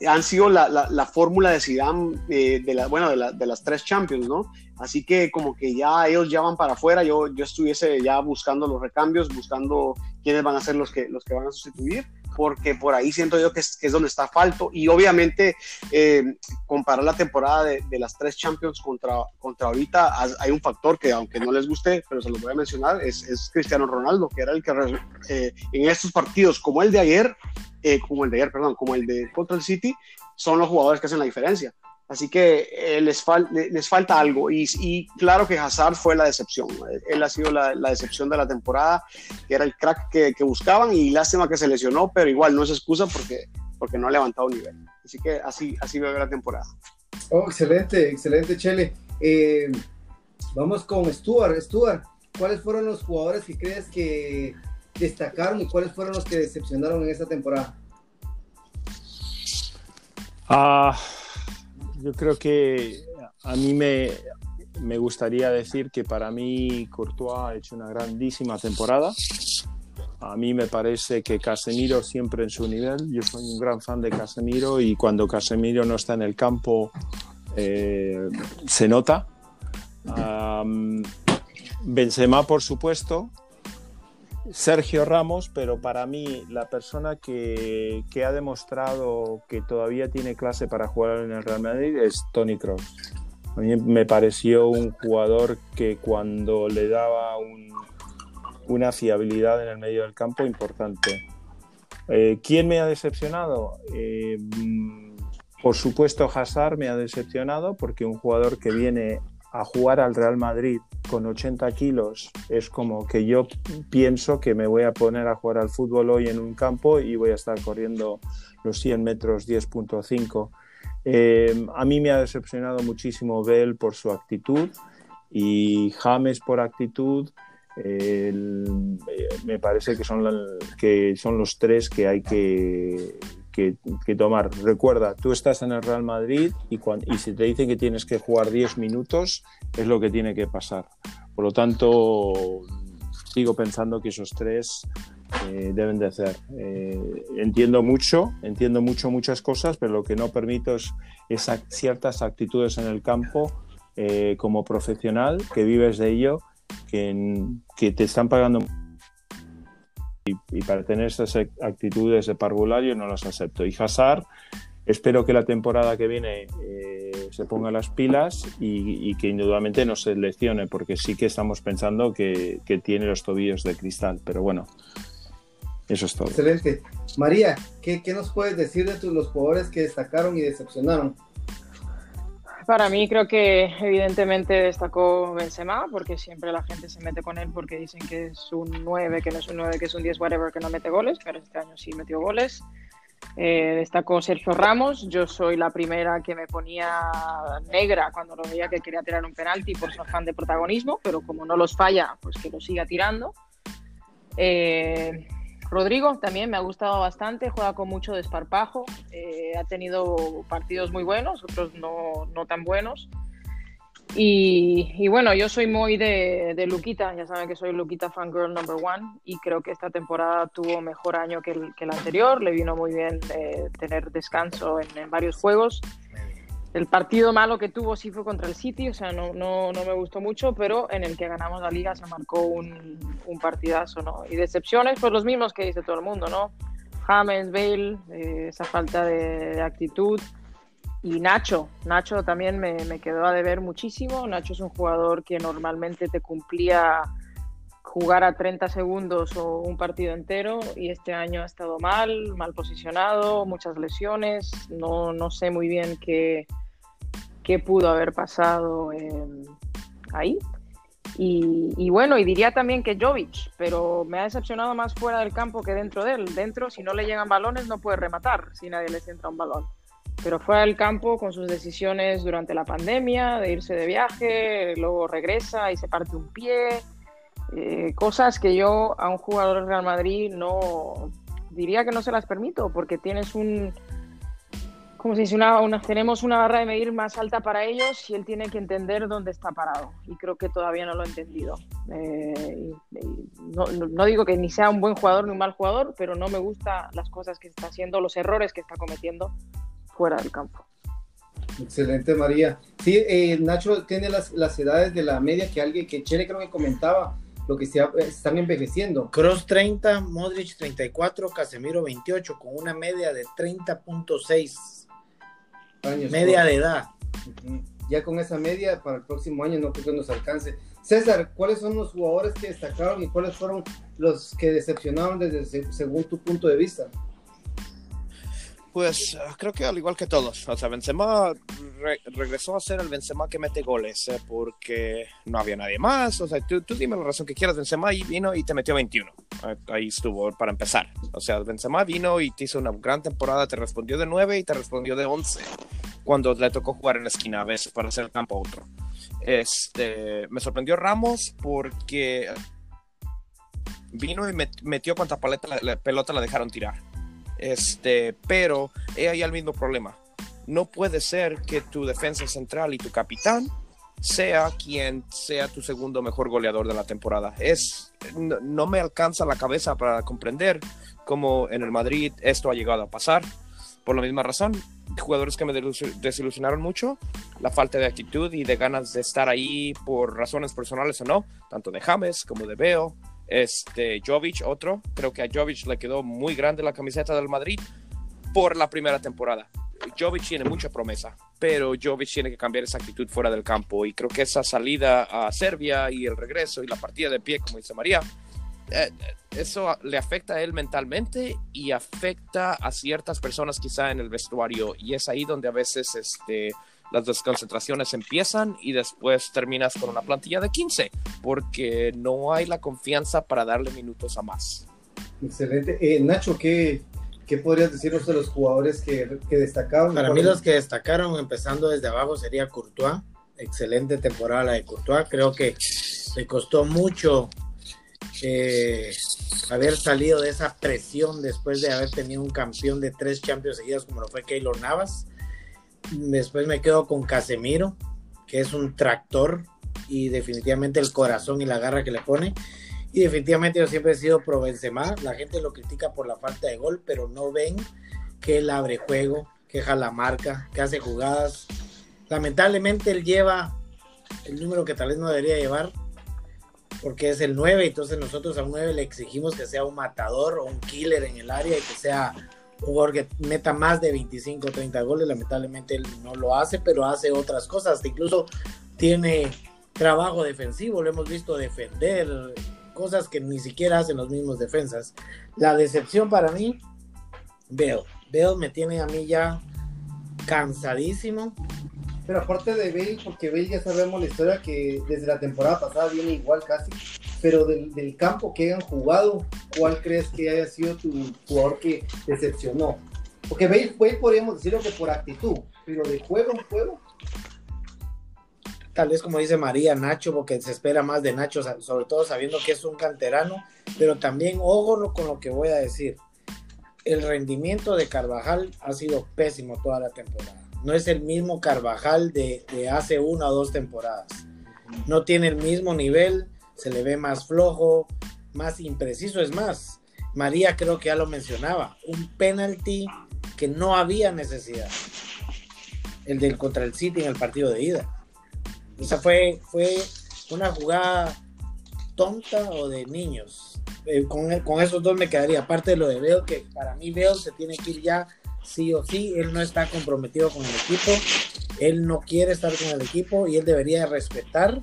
han sido la, la, fórmula de Zidane de, la, bueno, de, las tres Champions, ¿no? Así que como que ya ellos ya van para afuera, yo, yo estuviese ya buscando los recambios, buscando quiénes van a ser los que, los que van a sustituir, porque por ahí siento yo que es, que es donde está falto. Y obviamente eh, comparar la temporada de, de, las tres Champions contra, contra ahorita, hay un factor que aunque no les guste, pero se lo voy a mencionar, es, es Cristiano Ronaldo, que era el que eh, en estos partidos como el de ayer, eh, como el de ayer, perdón, como el de contra el City, son los jugadores que hacen la diferencia. Así que eh, les, les, falta algo y, y, claro que Hazard fue la decepción. Él ha sido la, la decepción de la temporada, que era el crack que, que, buscaban y lástima que se lesionó, pero igual no es excusa porque, porque no ha levantado nivel. Así que así, así veo la temporada. Oh, excelente, excelente, Chele. Eh, vamos con Stuart. Stuart, ¿cuáles fueron los jugadores que crees que destacaron y cuáles fueron los que decepcionaron en esta temporada? Ah yo creo que a mí me, me gustaría decir que para mí Courtois ha hecho una grandísima temporada. A mí me parece que Casemiro siempre en su nivel. Yo soy un gran fan de Casemiro y cuando Casemiro no está en el campo eh, se nota. Um, Benzema, por supuesto, Sergio Ramos, pero para mí la persona que, ha demostrado que todavía tiene clase para jugar en el Real Madrid es Tony Kroos. A mí me pareció un jugador que cuando le daba un, una fiabilidad en el medio del campo importante. Eh, ¿Quién me ha decepcionado? Eh, por supuesto Hazard me ha decepcionado porque un jugador que viene a jugar al Real Madrid con 80 kilos es como que yo pienso que me voy a poner a jugar al fútbol hoy en un campo y voy a estar corriendo los 100 metros 10.5. Eh, a mí me ha decepcionado muchísimo Bell por su actitud y James por actitud. Eh, me parece que son, que son los tres que hay que, que, tomar. Recuerda, tú estás en el Real Madrid y, y si te dicen que tienes que jugar 10 minutos, es lo que tiene que pasar. Por lo tanto, sigo pensando que esos tres eh, deben de hacer. Eh, entiendo mucho, entiendo mucho muchas cosas, pero lo que no permito es, ciertas actitudes en el campo eh, como profesional, que vives de ello, que, que te están pagando y, para tener esas actitudes de parvulario no las acepto. Y Hazard, espero que la temporada que viene eh, se ponga las pilas y, que indudablemente no se leccione, porque sí que estamos pensando que, que tiene los tobillos de cristal, pero bueno, eso es todo. Excelente. María, ¿qué, qué nos puedes decir de tus, los jugadores que destacaron y decepcionaron? Para mí creo que evidentemente destacó Benzema, porque siempre la gente se mete con él porque dicen que es un 9, que no es un 9, que es un 10, whatever, que no mete goles, pero este año sí metió goles. Eh, destacó Sergio Ramos, yo soy la primera que me ponía negra cuando lo veía que quería tirar un penalti por su afán de protagonismo, pero como no los falla, pues que lo siga tirando. Eh, Rodrigo también me ha gustado bastante, juega con mucho desparpajo, eh, ha tenido partidos muy buenos, otros no, no tan buenos. Y, bueno, yo soy muy de, de, Luquita, ya saben que soy Luquita fangirl number one y creo que esta temporada tuvo mejor año que el, que el anterior, le vino muy bien eh, tener descanso en varios juegos el partido malo que tuvo sí fue contra el City, o sea, no, no, no me gustó mucho, pero en el que ganamos la liga se marcó un, un partidazo, ¿no? Y decepciones, pues los mismos que dice todo el mundo, ¿no? James, Bale, eh, esa falta de, actitud. y Nacho, Nacho también me, me, quedó a deber muchísimo. Nacho es un jugador que normalmente te cumplía jugar a 30 segundos o un partido entero y este año ha estado mal, mal posicionado, muchas lesiones, no, no sé muy bien qué, qué pudo haber pasado ahí. Y, bueno, y diría también que Jovic, pero me ha decepcionado más fuera del campo que dentro de él. Dentro, si no le llegan balones, no puede rematar si nadie le centra un balón. Pero fuera del campo, con sus decisiones durante la pandemia, de irse de viaje, luego regresa y se parte un pie, eh, cosas que yo a un jugador del Real Madrid no diría que no se las permito, porque tienes un, como si una, tenemos una barra de medir más alta para ellos y él tiene que entender dónde está parado. Y creo que todavía no lo ha entendido. Eh, no, digo que ni sea un buen jugador ni un mal jugador, pero no me gusta las cosas que está haciendo, los errores que está cometiendo fuera del campo. Excelente, María. Sí, eh, Nacho tiene las, las edades de la media que alguien, que Chele creo que comentaba, que se, están envejeciendo. Cross 30, Modric 34, Casemiro 28, con una media de 30.6 años. Media de edad. Ya con esa media, para el próximo año no creo que nos alcance. César, ¿cuáles son los jugadores que destacaron y cuáles fueron los que decepcionaron desde según tu punto de vista? Pues ah, creo que al igual que todos, o sea, Benzema regresó a ser el Benzema que mete goles, eh, porque no había nadie más, o sea, tú, dime la razón que quieras, Benzema y vino y te metió 21, ahí estuvo para empezar, o sea, Benzema vino y te hizo una gran temporada, te respondió de 9 y te respondió de 11, cuando le tocó jugar en la esquina a veces para hacer el campo a otro. Este, me sorprendió Ramos porque vino y metió cuanta paleta la pelota la dejaron tirar este, pero ahí el mismo problema. No puede ser que tu defensa central y tu capitán sea quien sea tu segundo mejor goleador de la temporada. Es, no, me alcanza la cabeza para comprender cómo en el Madrid esto ha llegado a pasar. Por la misma razón, jugadores que me desilusionaron mucho, la falta de actitud y de ganas de estar ahí por razones personales o no, tanto de James como de Beo, este, Jovic, otro. Creo que a Jovic le quedó muy grande la camiseta del Madrid por la primera temporada. Jovic tiene mucha promesa, pero Jovic tiene que cambiar esa actitud fuera del campo. Y creo que esa salida a Serbia y el regreso y la partida de pie, como dice María, eh, eso le afecta a él mentalmente y afecta a ciertas personas quizá en el vestuario. Y es ahí donde a veces este, las desconcentraciones empiezan y después terminas con una plantilla de 15, porque no hay la confianza para darle minutos a más. Excelente. Eh, Nacho, ¿qué, ¿qué podrías decirnos de los jugadores que, que destacaron? Para mí los que destacaron empezando desde abajo sería Courtois. Excelente temporada la de Courtois. Creo que le costó mucho eh, haber salido de esa presión después de haber tenido un campeón de tres Champions seguidas como lo fue Keylor Navas. Después me quedo con Casemiro, que es un tractor y definitivamente el corazón y la garra que le pone. Y definitivamente yo siempre he sido pro Benzema. La gente lo critica por la falta de gol, pero no ven que él abre juego, que jala marca, que hace jugadas. Lamentablemente él lleva el número que tal vez no debería llevar, porque es el 9, entonces nosotros a un 9 le exigimos que sea un matador o un killer en el área y que sea jugador que meta más de 25 o 30 goles, lamentablemente él no lo hace, pero hace otras cosas, incluso tiene trabajo defensivo, lo hemos visto defender, cosas que ni siquiera hacen los mismos defensas. La decepción para mí, veo, veo me tiene a mí ya cansadísimo. Pero aparte de Bale, porque Bale ya sabemos la historia que desde la temporada pasada viene igual casi, pero del, del, campo que hayan jugado, ¿cuál crees que haya sido tu jugador que decepcionó? Porque Bale, fue, podríamos decirlo que por actitud, pero de juego en juego. Tal vez como dice María, Nacho, porque se espera más de Nacho, sobre todo sabiendo que es un canterano, pero también ojo con lo que voy a decir. El rendimiento de Carvajal ha sido pésimo toda la temporada. No es el mismo Carvajal de, hace una o dos temporadas. No tiene el mismo nivel, se le ve más flojo, más impreciso. Es más, María creo que ya lo mencionaba, un penalti que no había necesidad. El del contra el City en el partido de ida. Esa fue, fue una jugada tonta o de niños. Eh, con, con, esos dos me quedaría. Aparte de lo de Veo, que para mí Veo se tiene que ir ya sí o sí, él no está comprometido con el equipo, él no quiere estar con el equipo y él debería respetar,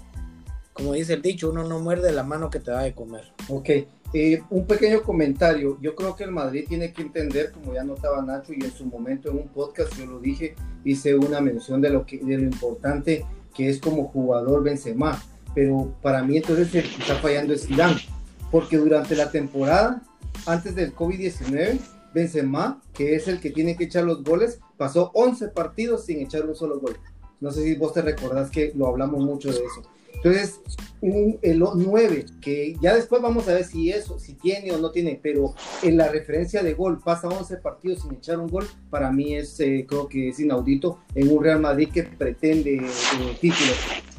como dice el dicho, uno no muerde la mano que te da de comer. Ok, eh, un pequeño comentario, yo creo que el Madrid tiene que entender, como ya notaba Nacho y en su momento en un podcast yo lo dije, hice una mención de lo, que, de lo importante que es como jugador Benzema, pero para mí entonces el que está fallando es Zidane, porque durante la temporada, antes del COVID-19, Benzema, que es el que tiene que echar los goles, pasó 11 partidos sin echar un solo gol. No sé si vos te recordás que lo hablamos mucho de eso. Entonces, un, el 9, que ya después vamos a ver si eso, si tiene o no tiene, pero en la referencia de gol pasa 11 partidos sin echar un gol, para mí es, eh, creo que es inaudito en un Real Madrid que pretende eh, título.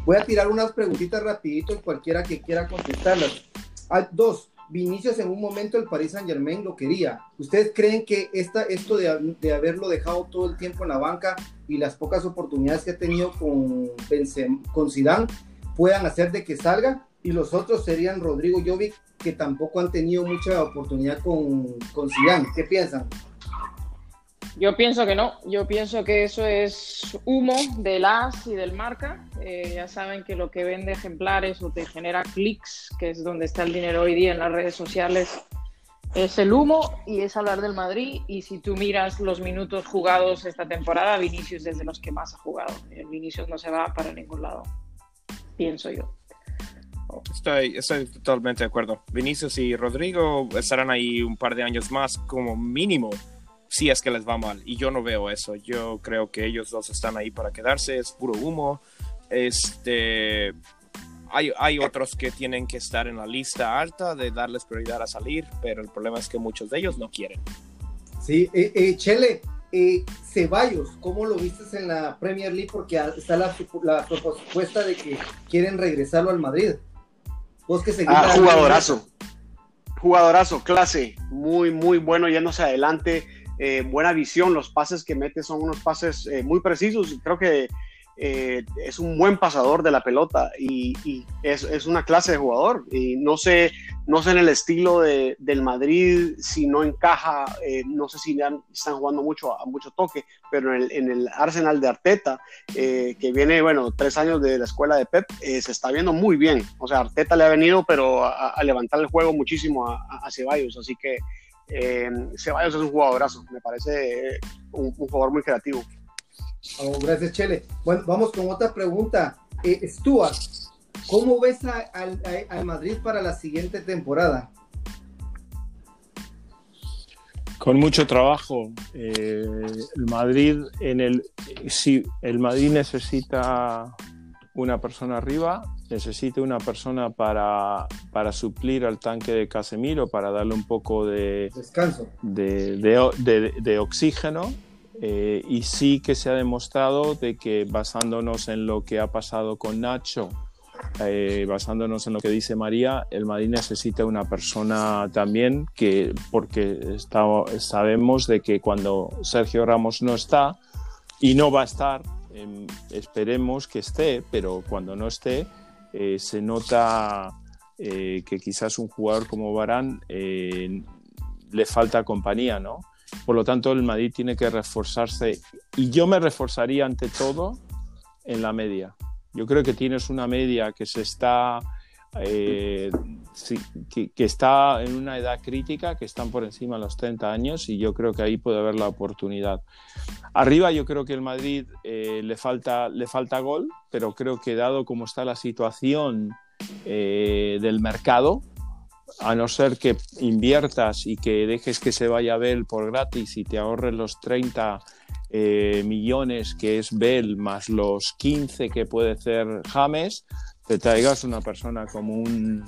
Voy a tirar unas preguntitas rapidito en cualquiera que quiera contestarlas. Hay dos, Vinicius en un momento el Paris Saint Germain lo quería. ¿Ustedes creen que esta, esto de, de, haberlo dejado todo el tiempo en la banca y las pocas oportunidades que ha tenido con, con Zidane puedan hacer de que salga? Y los otros serían Rodrigo Jovic, que tampoco han tenido mucha oportunidad con, con Zidane. ¿Qué piensan? Yo pienso que no, yo pienso que eso es humo del AS y del marca. Eh, ya saben que lo que vende ejemplares o te genera clics, que es donde está el dinero hoy día en las redes sociales, es el humo y es hablar del Madrid. Y si tú miras los minutos jugados esta temporada, Vinicius es de los que más ha jugado. El Vinicius no se va para ningún lado, pienso yo. Estoy, estoy totalmente de acuerdo. Vinicius y Rodrigo estarán ahí un par de años más como mínimo si es que les va mal. Y yo no veo eso. Yo creo que ellos dos están ahí para quedarse. Es puro humo. Este, hay, hay otros que tienen que estar en la lista alta de darles prioridad a salir, pero el problema es que muchos de ellos no quieren. Sí, eh, eh, Chele, eh, Ceballos, ¿cómo lo viste en la Premier League? Porque está la, la propuesta de que quieren regresarlo al Madrid. Vos que ah, jugadorazo. Jugadorazo, clase, muy, muy bueno yéndose adelante eh, buena visión, los pases que mete son unos pases eh, muy precisos, creo que eh, es un buen pasador de la pelota y, es, una clase de jugador y no sé, no sé en el estilo de, del Madrid si no encaja, no sé si ya están jugando mucho a mucho toque, pero en el, en el Arsenal de Arteta, que viene, bueno, tres años de la escuela de Pep, se está viendo muy bien, o sea, Arteta le ha venido, pero a, levantar el juego muchísimo a, a Ceballos, así que eh, Ceballos es un jugadorazo, me parece eh, un, jugador muy creativo. Oh, gracias, Chele. Bueno, vamos con otra pregunta. Eh, Stuart, ¿cómo ves al Madrid para la siguiente temporada? Con mucho trabajo. Eh, el Madrid en el si el Madrid necesita una persona arriba, necesita una persona para, para suplir al tanque de Casemiro, para darle un poco de descanso, de, de, de, oxígeno. Eh, y sí que se ha demostrado de que basándonos en lo que ha pasado con Nacho, eh, basándonos en lo que dice María, el Madrid necesita una persona también que, porque está, sabemos de que cuando Sergio Ramos no está y no va a estar, em, esperemos que esté, pero cuando no esté, eh, se nota eh, que quizás un jugador como Barán eh, le falta compañía, ¿no? Por lo tanto, el Madrid tiene que reforzarse y yo me reforzaría ante todo en la media. Yo creo que tienes una media que se está eh, que, está en una edad crítica, que están por encima de los 30 años y yo creo que ahí puede haber la oportunidad. Arriba yo creo que el Madrid eh, le, falta, le falta gol, pero creo que dado como está la situación eh, del mercado, a no ser que inviertas y que dejes que se vaya Bell por gratis y te ahorres los 30 millones que es Bell más los 15 que puede ser James, te traigas una persona como un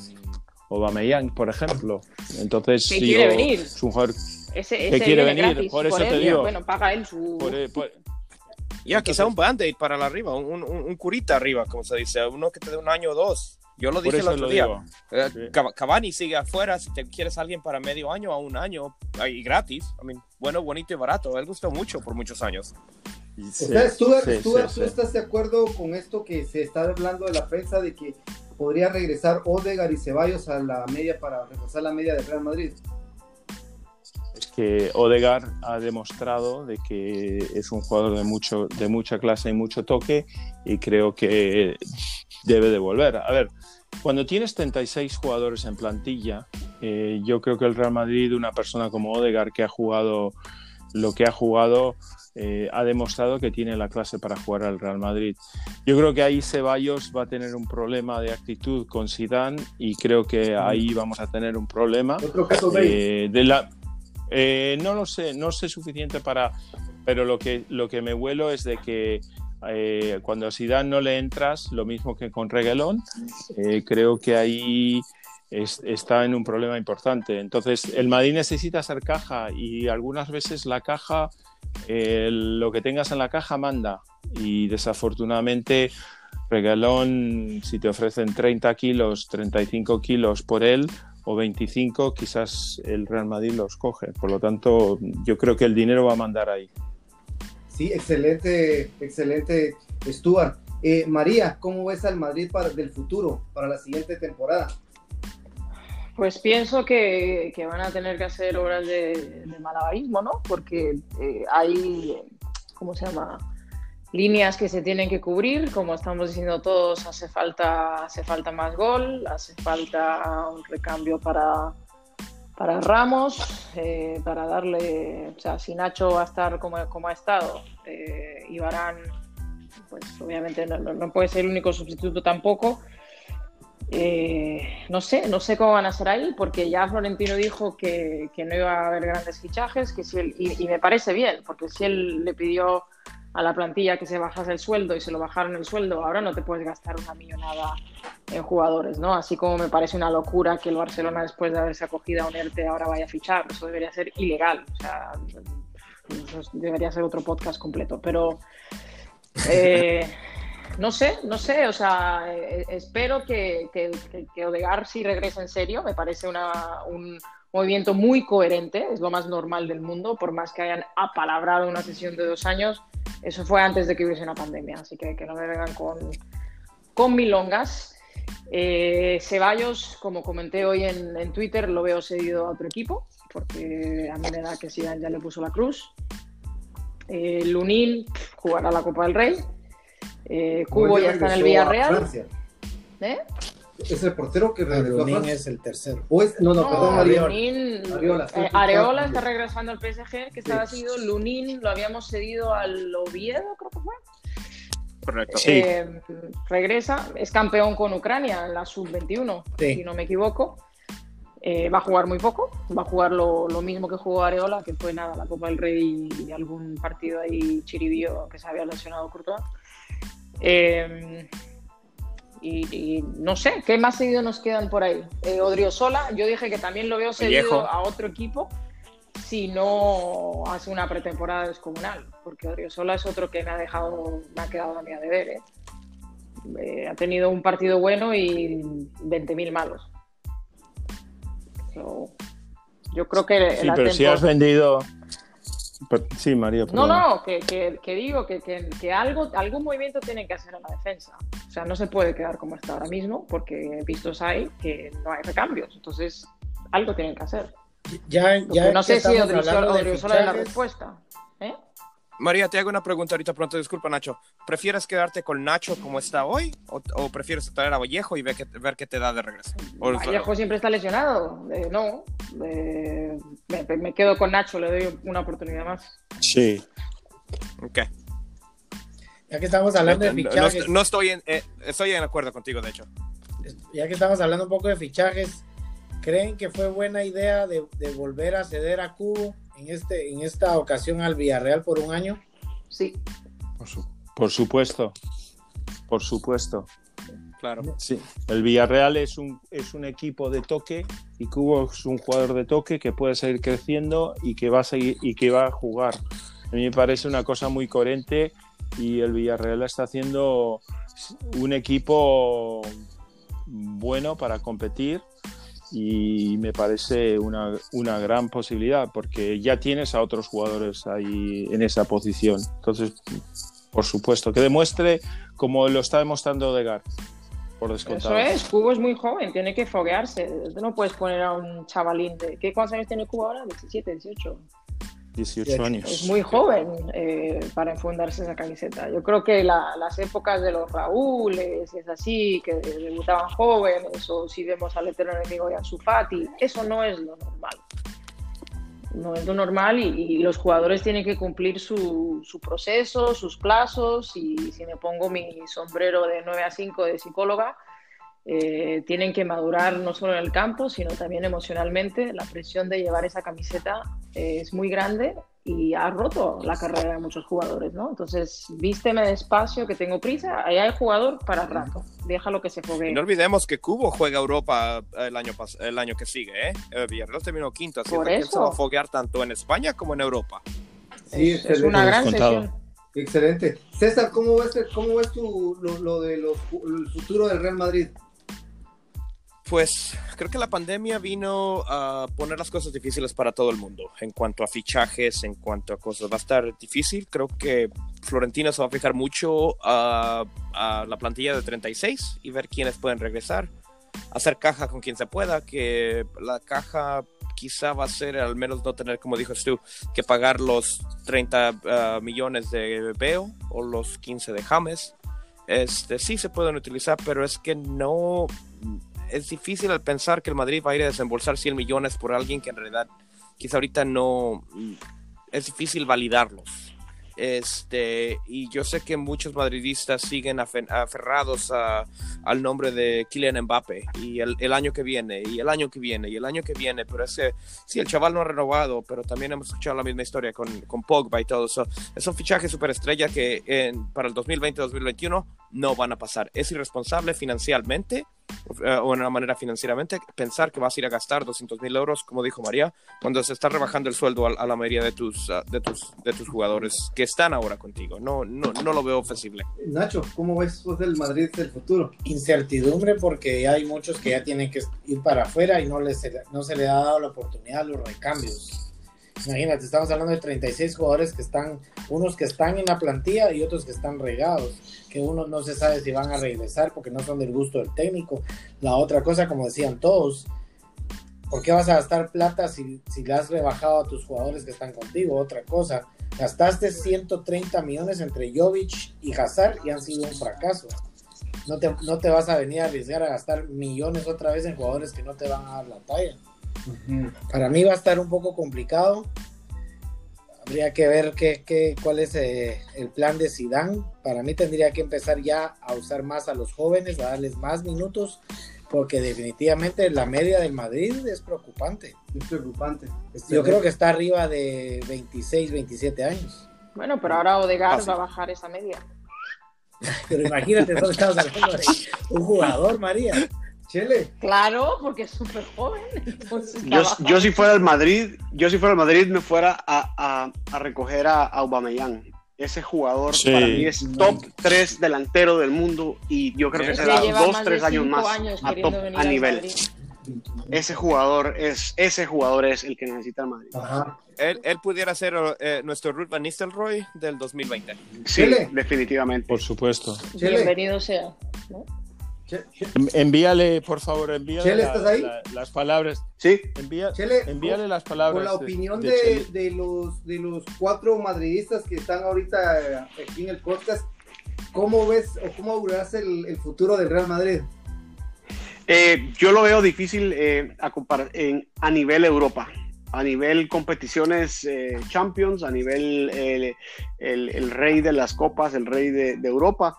Obameyang, por ejemplo. Entonces, ¿Qué quiere venir? Es un jugador que quiere venir, por eso te digo. Bueno, paga él su... Ya, quizá un band para la arriba, un, un, curita arriba, como se dice, uno que te dé un año o dos. Yo lo dije el otro día. Eh, Cavani sigue afuera, si te quieres alguien para medio año o un año, y gratis, I mean, bueno, bonito y barato. Él gustó mucho por muchos años. ¿Tú, estás de acuerdo con esto que se está hablando de la prensa de que podría regresar Odegar y Ceballos a la media para reforzar la media de Real Madrid? que Odegar ha demostrado de que es un jugador de, mucho, de mucha clase y mucho toque y creo que debe de volver. A ver, cuando tienes 36 jugadores en plantilla, eh, yo creo que el Real Madrid, una persona como Odegar que ha jugado lo que ha jugado, eh, ha demostrado que tiene la clase para jugar al Real Madrid. Yo creo que ahí Ceballos va a tener un problema de actitud con Zidane y creo que ahí vamos a tener un problema. Eh, de la, eh, no lo sé, no sé suficiente para, pero lo que, lo que me vuelo es de que cuando a Zidane no le entras, lo mismo que con Reguelón, creo que ahí está en un problema importante. Entonces, el Madrid necesita hacer caja y algunas veces la caja lo que tengas en la caja manda. Y desafortunadamente regalón si te ofrecen 30 kilos 35 kilos por él o 25 quizás el Real Madrid los coge. Por lo tanto yo creo que el dinero va a mandar ahí. Sí excelente excelente Stuart. Eh, María cómo ves al Madrid para del futuro para la siguiente temporada pues pienso que, van a tener que hacer obras de, malabarismo, ¿no? Porque eh, hay, ¿cómo se llama? Líneas que se tienen que cubrir, como estamos diciendo todos, hace falta, hace falta más gol, hace falta un recambio para, para Ramos, eh, para darle, o sea, si Nacho va a estar como, como ha estado eh, y Barán, pues obviamente no, no, puede ser el único sustituto tampoco, eh, no sé, no sé cómo van a ser ahí, porque ya Florentino dijo que, no iba a haber grandes fichajes, que si él, y, me parece bien, porque si él le pidió a la plantilla que se bajase el sueldo y se lo bajaron el sueldo, ahora no te puedes gastar una millonada en jugadores, ¿no? Así como me parece una locura que el Barcelona después de haberse acogido a un ERTE ahora vaya a fichar, eso debería ser ilegal, o sea, debería ser otro podcast completo, pero... Eh, no sé, no sé, o sea, eh, espero que, que, que, Odegar sí regrese en serio, me parece un movimiento muy coherente, es lo más normal del mundo, por más que hayan apalabrado una sesión de dos años, eso fue antes de que hubiese una pandemia, así que que no me vengan con, con milongas. Eh, Ceballos, como comenté hoy en, Twitter, lo veo cedido a otro equipo, porque a mí me da que sí, ya le puso la cruz. Eh, Lunín jugará la Copa del Rey. Eh, Cubo ya está en el Villarreal. ¿Eh? Es el portero que regresó es el tercero. no, no, perdón, Areola. Eh, Areola está regresando al PSG, que estaba sido Lunin, lo habíamos cedido al Oviedo, creo que fue. Correcto. Eh, regresa, es campeón con Ucrania en la sub-21, si no me equivoco. Eh, va a jugar muy poco, va a jugar lo, lo, mismo que jugó Areola, que fue nada, la Copa del Rey y algún partido ahí chiribío que se había lesionado Courtois. Eh, y, no sé, ¿qué más seguido nos quedan por ahí? Eh, Odriozola, yo dije que también lo veo seguido a otro equipo si no hace una pretemporada descomunal, porque Odriozola es otro que me ha dejado, me ha quedado a mí a deber. ¿eh? Eh, ha tenido un partido bueno y 20.000 malos. yo creo que... Sí, pero si has vendido Sí, María. No, no, que, que, digo que, que, algo, algún movimiento tienen que hacer en la defensa. O sea, no se puede quedar como está ahora mismo, porque vistos hay que no hay recambios. Entonces, algo tienen que hacer. Ya, ya no sé si Odriozola es la respuesta. María, te hago una pregunta ahorita pronto, disculpa Nacho. ¿Prefieres quedarte con Nacho como está hoy o, prefieres traer a Vallejo y ver qué, ver qué te da de regreso? Vallejo siempre está lesionado. Eh, no, eh, me, quedo con Nacho, le doy una oportunidad más. Sí. Ok. Ya que estamos hablando de fichajes. No, estoy, en, eh, estoy en acuerdo contigo, de hecho. Ya que estamos hablando un poco de fichajes, ¿creen que fue buena idea de, volver a ceder a Cubo en, este, en esta ocasión al Villarreal por un año? Sí. Por, supuesto. Por supuesto. Claro. Sí. El Villarreal es un, es un equipo de toque y Cubo es un jugador de toque que puede seguir creciendo y que va a seguir y que va a jugar. A mí me parece una cosa muy coherente y el Villarreal está haciendo un equipo bueno para competir y me parece una, una, gran posibilidad porque ya tienes a otros jugadores ahí en esa posición. Entonces, por supuesto, que demuestre como lo está demostrando Odegaard. por descontado. Eso es, Cubo es muy joven, tiene que foguearse. No puedes poner a un chavalín de. ¿Qué cuántos años tiene Cubo ahora? 17, 18. 18 años. Es muy joven eh, para enfundarse esa camiseta. Yo creo que las épocas de los Raúles, es así, que debutaban jóvenes, o si vemos al eterno enemigo de Anzufati, eso no es lo normal. No es lo normal y, los jugadores tienen que cumplir su, su, proceso, sus plazos y si me pongo mi sombrero de 9 a 5 de psicóloga, eh, tienen que madurar no solo en el campo, sino también emocionalmente. La presión de llevar esa camiseta eh, es muy grande y ha roto la carrera de muchos jugadores, ¿no? Entonces, vísteme despacio, que tengo prisa. Ahí hay jugador para rato. Déjalo que se fogue. no olvidemos que Cubo juega Europa el año, el año que sigue, ¿eh? Villarreal terminó quinto, así que él se va a foguear tanto en España como en Europa. Sí, es, una gran sesión. Excelente. César, ¿cómo ves, cómo ves tu, lo, lo de los, el futuro del Real Madrid? Pues creo que la pandemia vino a poner las cosas difíciles para todo el mundo en cuanto a fichajes, en cuanto a cosas. Va a estar difícil. Creo que Florentino se va a fijar mucho a, la plantilla de 36 y ver quiénes pueden regresar. Hacer caja con quien se pueda, que la caja quizá va a ser al menos no tener, como dijo tú, que pagar los 30 ah, millones de Beo o los 15 de James. Este, sí se pueden utilizar, pero es que no es difícil al pensar que el Madrid va a ir a desembolsar 100 millones por alguien que en realidad quizá ahorita no es difícil validarlos. Este, y yo sé que muchos madridistas siguen aferrados al nombre de Kylian Mbappe y el, año que viene, y el año que viene, y el año que viene, pero ese, sí, el chaval no ha renovado, pero también hemos escuchado la misma historia con, con Pogba y todo eso. Es un fichaje superestrella que en, para el 2020-2021 no van a pasar. Es irresponsable financieramente o de una manera financieramente, pensar que vas a ir a gastar 200 mil euros, como dijo María, cuando se está rebajando el sueldo a, la mayoría de tus, ah, de, tus, de tus jugadores que están ahora contigo. No, no, no lo veo ofensible. Nacho, ¿cómo ves vos del Madrid del futuro? Incertidumbre porque hay muchos que ya tienen que ir para afuera y no, les, no se le ha dado la oportunidad a los recambios. Imagínate, estamos hablando de 36 jugadores que están, unos que están en la plantilla y otros que están regados, que uno no se sabe si van a regresar porque no son del gusto del técnico. La otra cosa, como decían todos, ¿por qué vas a gastar plata si, si le has rebajado a tus jugadores que están contigo? Otra cosa, gastaste 130 millones entre Jovic y Hazard y han sido un fracaso. No te, no te vas a venir a arriesgar a gastar millones otra vez en jugadores que no te van a dar la talla. Para mí va a estar un poco complicado. Habría que ver qué, cuál es eh, el plan de Sidán. Para mí tendría que empezar ya a usar más a los jóvenes, a darles más minutos, porque definitivamente la media del Madrid es preocupante. Es preocupante. Yo creo que está arriba de 26, 27 años. Bueno, pero ahora Odegaard va a bajar esa media. pero imagínate, solo estamos hablando de un jugador, María. Chile. Claro, porque es súper joven. Yo, si fuera el Madrid, yo si fuera el Madrid me fuera a, recoger a, Aubameyang. Ese jugador para mí es top 3 delantero del mundo y yo creo que será 2, 3 años más a, top, a nivel. Ese jugador es ese jugador es el que necesita el Madrid. Él, él, pudiera ser eh, nuestro Ruth Van Nistelrooy del 2020. Sí, definitivamente. Por supuesto. Bienvenido sea. ¿no? Envíale, por favor, envíale ¿estás ahí? las palabras. Sí. envíale las palabras. Con la opinión de, de, los, de los cuatro madridistas que están ahorita aquí en el podcast, ¿cómo ves o cómo augurás el, el futuro del Real Madrid? Eh, yo lo veo difícil eh, a, en, a nivel Europa a nivel competiciones eh, Champions, a nivel el, el, rey de las copas, el rey de, de Europa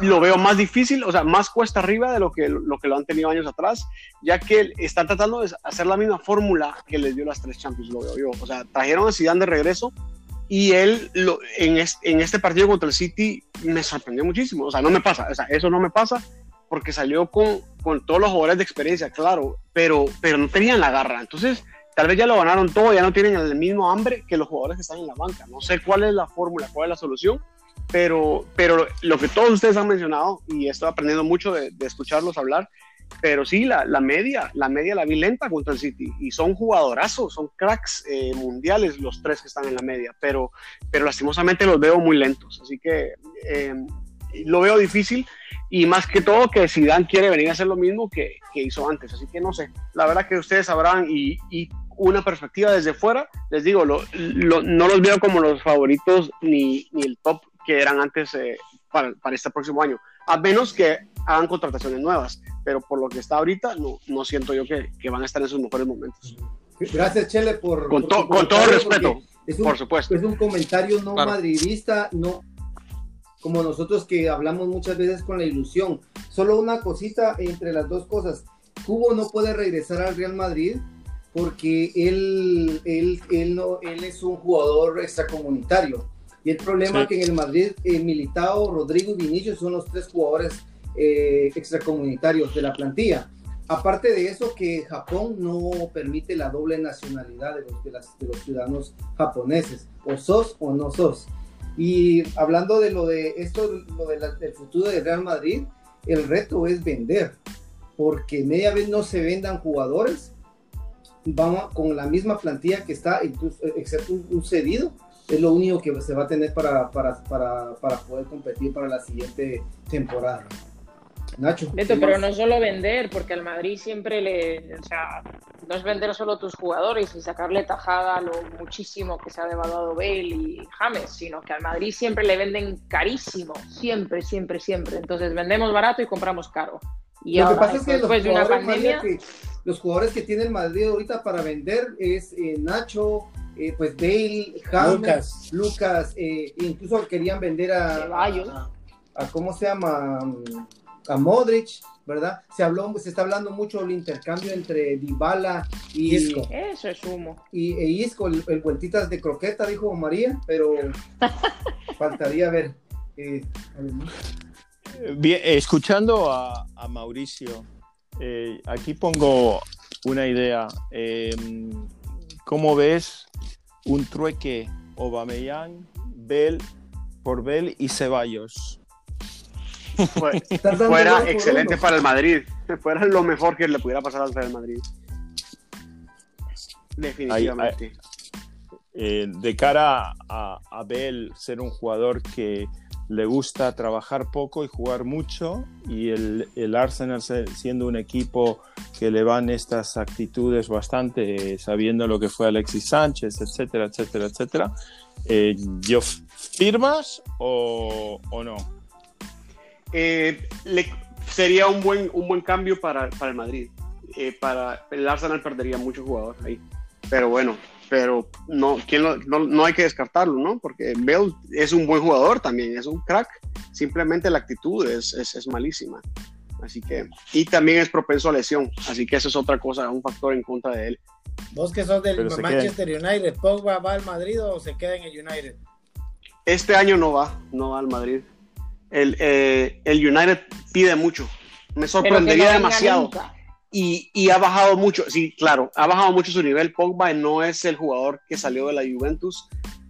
lo veo más difícil, o sea, más cuesta arriba de lo que lo, que lo han tenido años atrás, ya que están tratando de hacer la misma fórmula que les dio las tres Champions, lo veo yo. O sea, trajeron a Zidane de regreso y él lo, en, en este partido contra el City me sorprendió muchísimo. O sea, no me pasa, o sea, eso no me pasa porque salió con, con todos los jugadores de experiencia, claro, pero, pero no tenían la garra. Entonces, tal vez ya lo ganaron todo, ya no tienen el mismo hambre que los jugadores que están en la banca. No sé cuál es la fórmula, cuál es la solución, pero, pero lo que todos ustedes han mencionado, y estoy aprendiendo mucho de, escucharlos hablar, pero sí, la, la, media, la media la vi lenta contra el City, y son jugadorazos, son cracks eh, mundiales los tres que están en la media, pero, pero lastimosamente los veo muy lentos, así que eh, lo veo difícil y más que todo que Zidane quiere venir a hacer lo mismo que, que hizo antes, así que no sé, la verdad que ustedes sabrán y, y una perspectiva desde fuera, les digo, lo, no los veo como los favoritos ni, ni el top que eran antes eh, para, para, este próximo año, a menos que hagan contrataciones nuevas, pero por lo que está ahorita, no, no siento yo que, que van a estar en sus mejores momentos. Gracias, Chele, por... Con, con todo respeto, por supuesto. Es un comentario no madridista, no como nosotros que hablamos muchas veces con la ilusión. Solo una cosita entre las dos cosas. Cubo no puede regresar al Real Madrid porque él, él, él, no, él es un jugador extracomunitario. Y el problema es que en el Madrid, eh, Militao, Rodrigo y Vinicius son los tres jugadores eh, extracomunitarios de la plantilla. Aparte de eso, que Japón no permite la doble nacionalidad de los, de, las, de los ciudadanos japoneses. O sos o no sos. Y hablando de lo de esto, lo de del futuro del Real Madrid, el reto es vender. Porque media vez no se vendan jugadores, vamos con la misma plantilla que está, incluso, excepto un, cedido, es lo único que se va a tener para, para, para, para poder competir para la siguiente temporada. Nacho. pero no solo vender, porque al Madrid siempre le. O sea, no es vender solo tus jugadores y sacarle tajada a lo muchísimo que se ha devaluado Bale y James, sino que al Madrid siempre le venden carísimo. Siempre, siempre, siempre. Entonces vendemos barato y compramos caro. Y lo que pasa es que después de una pandemia. Que, los jugadores que tiene el Madrid ahorita para vender es eh, Nacho, eh, pues Bale, James, Lucas, eh, incluso querían vender a, a, a, ¿cómo se llama? A Modric, ¿verdad? Se habló, se está hablando mucho del intercambio entre Dybala y Isco. Eso es humo. Y e Isco, el, vueltitas de croqueta, dijo María, pero faltaría ver. Bien, escuchando a, a Mauricio, eh, aquí pongo una idea. ¿Cómo ves un trueque Aubameyang, Bell por Bell y Ceballos? fuera excelente para el Madrid. Fuera lo mejor que le pudiera pasar al Real Madrid. Definitivamente. Eh, de cara a, a Bell ser un jugador que le gusta trabajar poco y jugar mucho y el, el, Arsenal siendo un equipo que le van estas actitudes bastante sabiendo lo que fue Alexis Sánchez, etcétera, etcétera, etcétera. Eh, ¿yo ¿Firmas o, o no? Eh, sería un buen, un buen cambio para, para el Madrid. Eh, para el Arsenal perdería muchos jugadores ahí. Pero bueno, pero no, ¿quién no, no, hay que descartarlo, ¿no? Porque Bell es un buen jugador también, es un crack, simplemente la actitud es, es, es, malísima. Así que, y también es propenso a lesión, así que eso es otra cosa, un factor en contra de él. Vos que sos del Manchester United, ¿Pogba va al Madrid o se queda en el United? Este año no va, no va al Madrid. El, eh, el United pide mucho, me sorprendería demasiado y, ha bajado mucho, sí, claro, ha bajado mucho su nivel. Pogba no es el jugador que salió de la Juventus.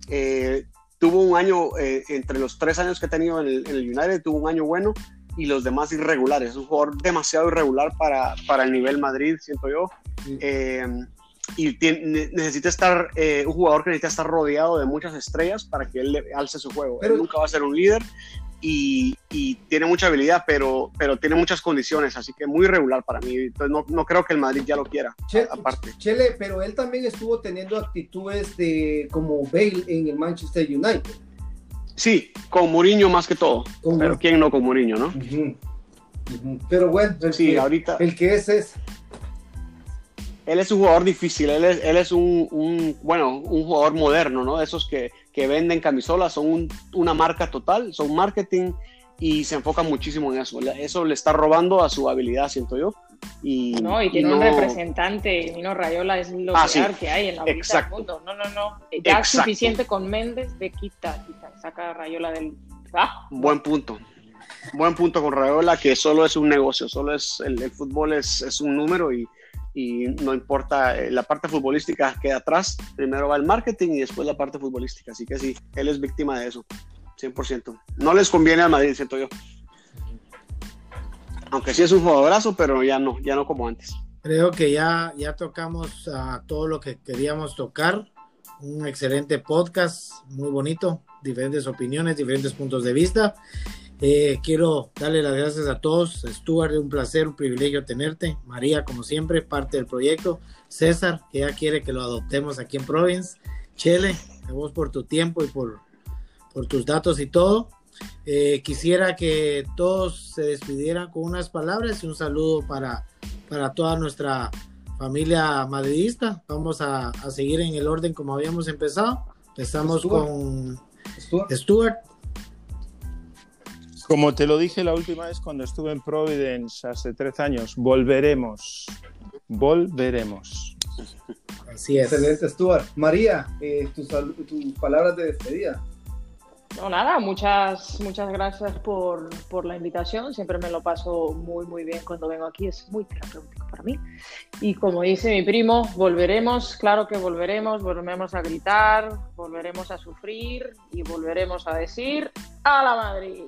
Eh, tuvo un año, eh, entre los tres años que ha tenido en el, United, tuvo un año bueno y los demás irregulares. Es un jugador demasiado irregular para, para el nivel Madrid, siento yo. Eh, y necesita estar, un jugador que necesita estar rodeado de muchas estrellas para que él alce su juego. Pero, él nunca va a ser un líder y, tiene mucha habilidad, pero, pero tiene muchas condiciones, así que muy regular para mí. Entonces no, no creo que el Madrid ya lo quiera, aparte. Chele, pero él también estuvo teniendo actitudes de como Bale en el Manchester United. Sí, con Mourinho más que todo. pero quién no con Mourinho, ¿no? Pero bueno, el, sí, que, ahorita... el que es es. Él es un jugador difícil, él es, él es un, un, bueno, un jugador moderno, ¿no? De esos que, que venden camisolas, son una marca total, son marketing y se enfocan muchísimo en eso. Eso le está robando a su habilidad, siento yo. Y, no, y tiene un representante, Mino Rayola es lo ah, que hay en la vida del mundo. No, no, no. Ya es suficiente con Méndez de quita, quita, saca a Rayola del. Ah. Buen punto. Buen punto con Rayola, que solo es un negocio, solo es el, el fútbol es, es, un número y y no importa, eh, la parte futbolística queda atrás, primero va el marketing y después la parte futbolística, así que sí, él es víctima de eso, 100%. No les conviene al Madrid, siento yo. Aunque sí es un jugadorazo, pero ya no, ya no como antes. Creo que ya, ya tocamos a todo lo que queríamos tocar. Un excelente podcast, muy bonito, diferentes opiniones, diferentes puntos de vista. Eh, quiero darle las gracias a todos. Stuart, un placer, un privilegio tenerte. María, como siempre, parte del proyecto. César, que ya quiere que lo adoptemos aquí en Province. Chele, a vos por tu tiempo y por, por tus datos y todo. Eh, quisiera que todos se despidieran con unas palabras y un saludo para, para toda nuestra familia madridista. Vamos a, a seguir en el orden como habíamos empezado. Empezamos con Stuart. Como te lo dije la última vez cuando estuve en Providence hace tres años, volveremos. Volveremos. Así es. Excelente, Stuart. María, eh, tus, palabras de despedida. No, nada, muchas, muchas gracias por, por, la invitación. Siempre me lo paso muy, muy bien cuando vengo aquí. Es muy terapéutico para mí. Y como dice mi primo, volveremos, claro que volveremos, volveremos a gritar, volveremos a sufrir y volveremos a decir a la Madrid.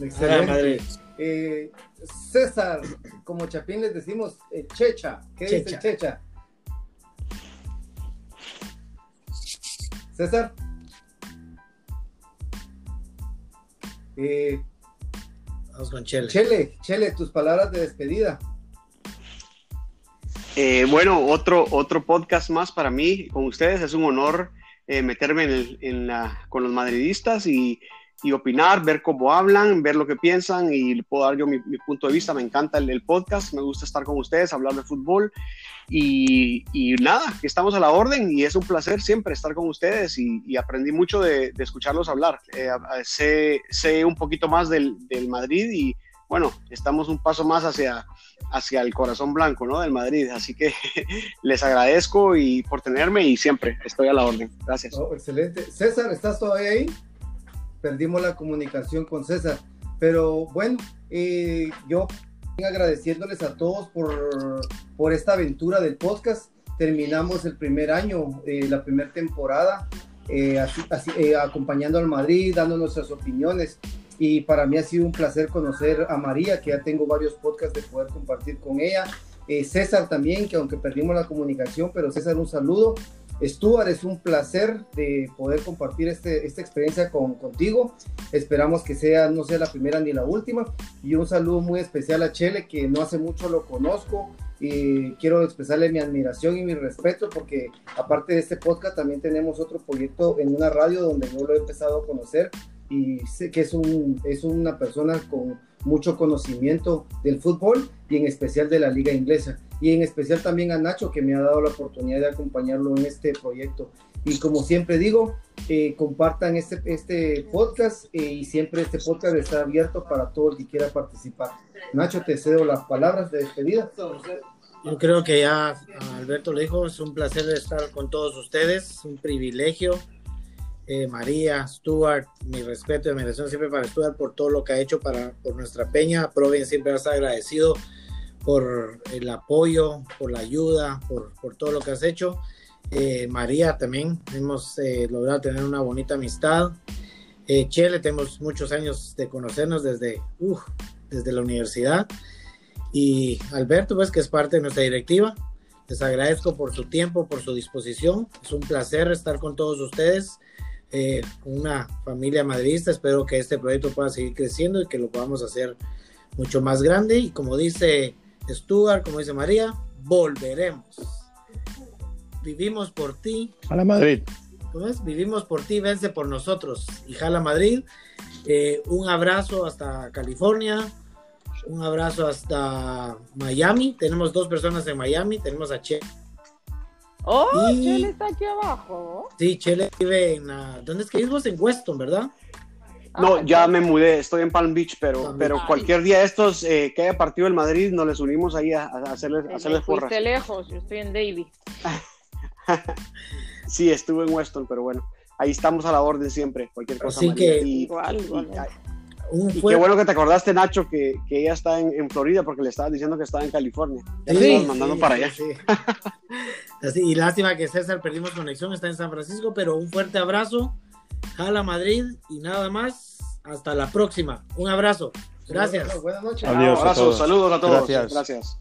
Excelente. Eh, César, como Chapín les decimos, eh, Checha. ¿Qué dice Checha? César. Eh, Vamos con Chele. Chele, Chele, tus palabras de despedida. Eh, bueno, otro, otro podcast más para mí con ustedes. Es un honor eh, meterme en, la, con los madridistas y, y, opinar, ver cómo hablan, ver lo que piensan y puedo dar yo mi, punto de vista. Me encanta el, el, podcast, me gusta estar con ustedes, hablar de fútbol y, y, nada, estamos a la orden y es un placer siempre estar con ustedes y, aprendí mucho de, escucharlos hablar. Eh, sé, sé, un poquito más del, del, Madrid y bueno, estamos un paso más hacia, hacia el corazón blanco ¿no? del Madrid. Así que les agradezco y por tenerme y siempre estoy a la orden. Gracias. Oh, excelente. César, ¿estás todavía ahí? Perdimos la comunicación con César. Pero bueno, eh, yo agradeciéndoles a todos por, por esta aventura del podcast. Terminamos el primer año, eh, la primera temporada, eh, eh, acompañando al Madrid, dando nuestras opiniones. Y para mí ha sido un placer conocer a María, que ya tengo varios podcasts de poder compartir con ella. César también, que aunque perdimos la comunicación, pero César, un saludo. Stuart, es un placer de poder compartir este, esta experiencia con, contigo. Esperamos que sea, no sea la primera ni la última. Y un saludo muy especial a Chele, que no hace mucho lo conozco. Y quiero expresarle mi admiración y mi respeto porque aparte de este podcast también tenemos otro proyecto en una radio donde yo lo he empezado a conocer y sé que es, un, es una persona con mucho conocimiento del fútbol y en especial de la liga inglesa y en especial también a Nacho que me ha dado la oportunidad de acompañarlo en este proyecto. Y como siempre digo, eh, compartan este, este podcast eh, y siempre este podcast está abierto para todo el que quiera participar. Nacho, te cedo las palabras de despedida. Yo creo que ya Alberto lo dijo, es un placer estar con todos ustedes, un privilegio. Eh, María, Stuart, mi respeto y admiración siempre para Stuart por todo lo que ha hecho para, por nuestra peña. Proven siempre está agradecido por el apoyo, por la ayuda, por, por todo lo que has hecho. Eh, María también, hemos eh, logrado tener una bonita amistad. Eh, Chele, tenemos muchos años de conocernos desde, desde la universidad. Y Alberto, pues que es parte de nuestra directiva. Les agradezco por su tiempo, por su disposición. Es un placer estar con todos ustedes, una familia madridista. Espero que este proyecto pueda seguir creciendo y que lo podamos hacer mucho más grande. Y como dice Stuart, como dice María, volveremos. Vivimos por ti. A la Madrid. ¿Cómo es? Vivimos por ti, vence por nosotros. Y jala Madrid. Eh, un abrazo hasta California. Un abrazo hasta Miami. Tenemos dos personas en Miami. Tenemos a Che. Oh, Chele está aquí abajo. Sí, Chele vive en. ¿Dónde es que vivimos? En Weston, ¿verdad? No, ah, ya me mudé, estoy en Palm Beach, pero, pero cualquier día de estos eh, que haya partido el Madrid, nos les unimos ahí a, hacerles, a hacerles porras. lejos, yo estoy en Davie. sí, estuve en Weston, pero bueno, ahí estamos a la orden siempre, cualquier cosa. Así que, igual, igual. Y, qué bueno que te acordaste, Nacho, que, que ella está en, en, Florida porque le estabas diciendo que estaba en California. Ya sí, mandando para allá. Así, y lástima que César perdimos conexión, está en San Francisco, pero un fuerte abrazo Jala Madrid y nada más. Hasta la próxima. Un abrazo. Gracias. Buenas noches. Adiós. Un abrazo. Saludos a todos. Gracias. Gracias.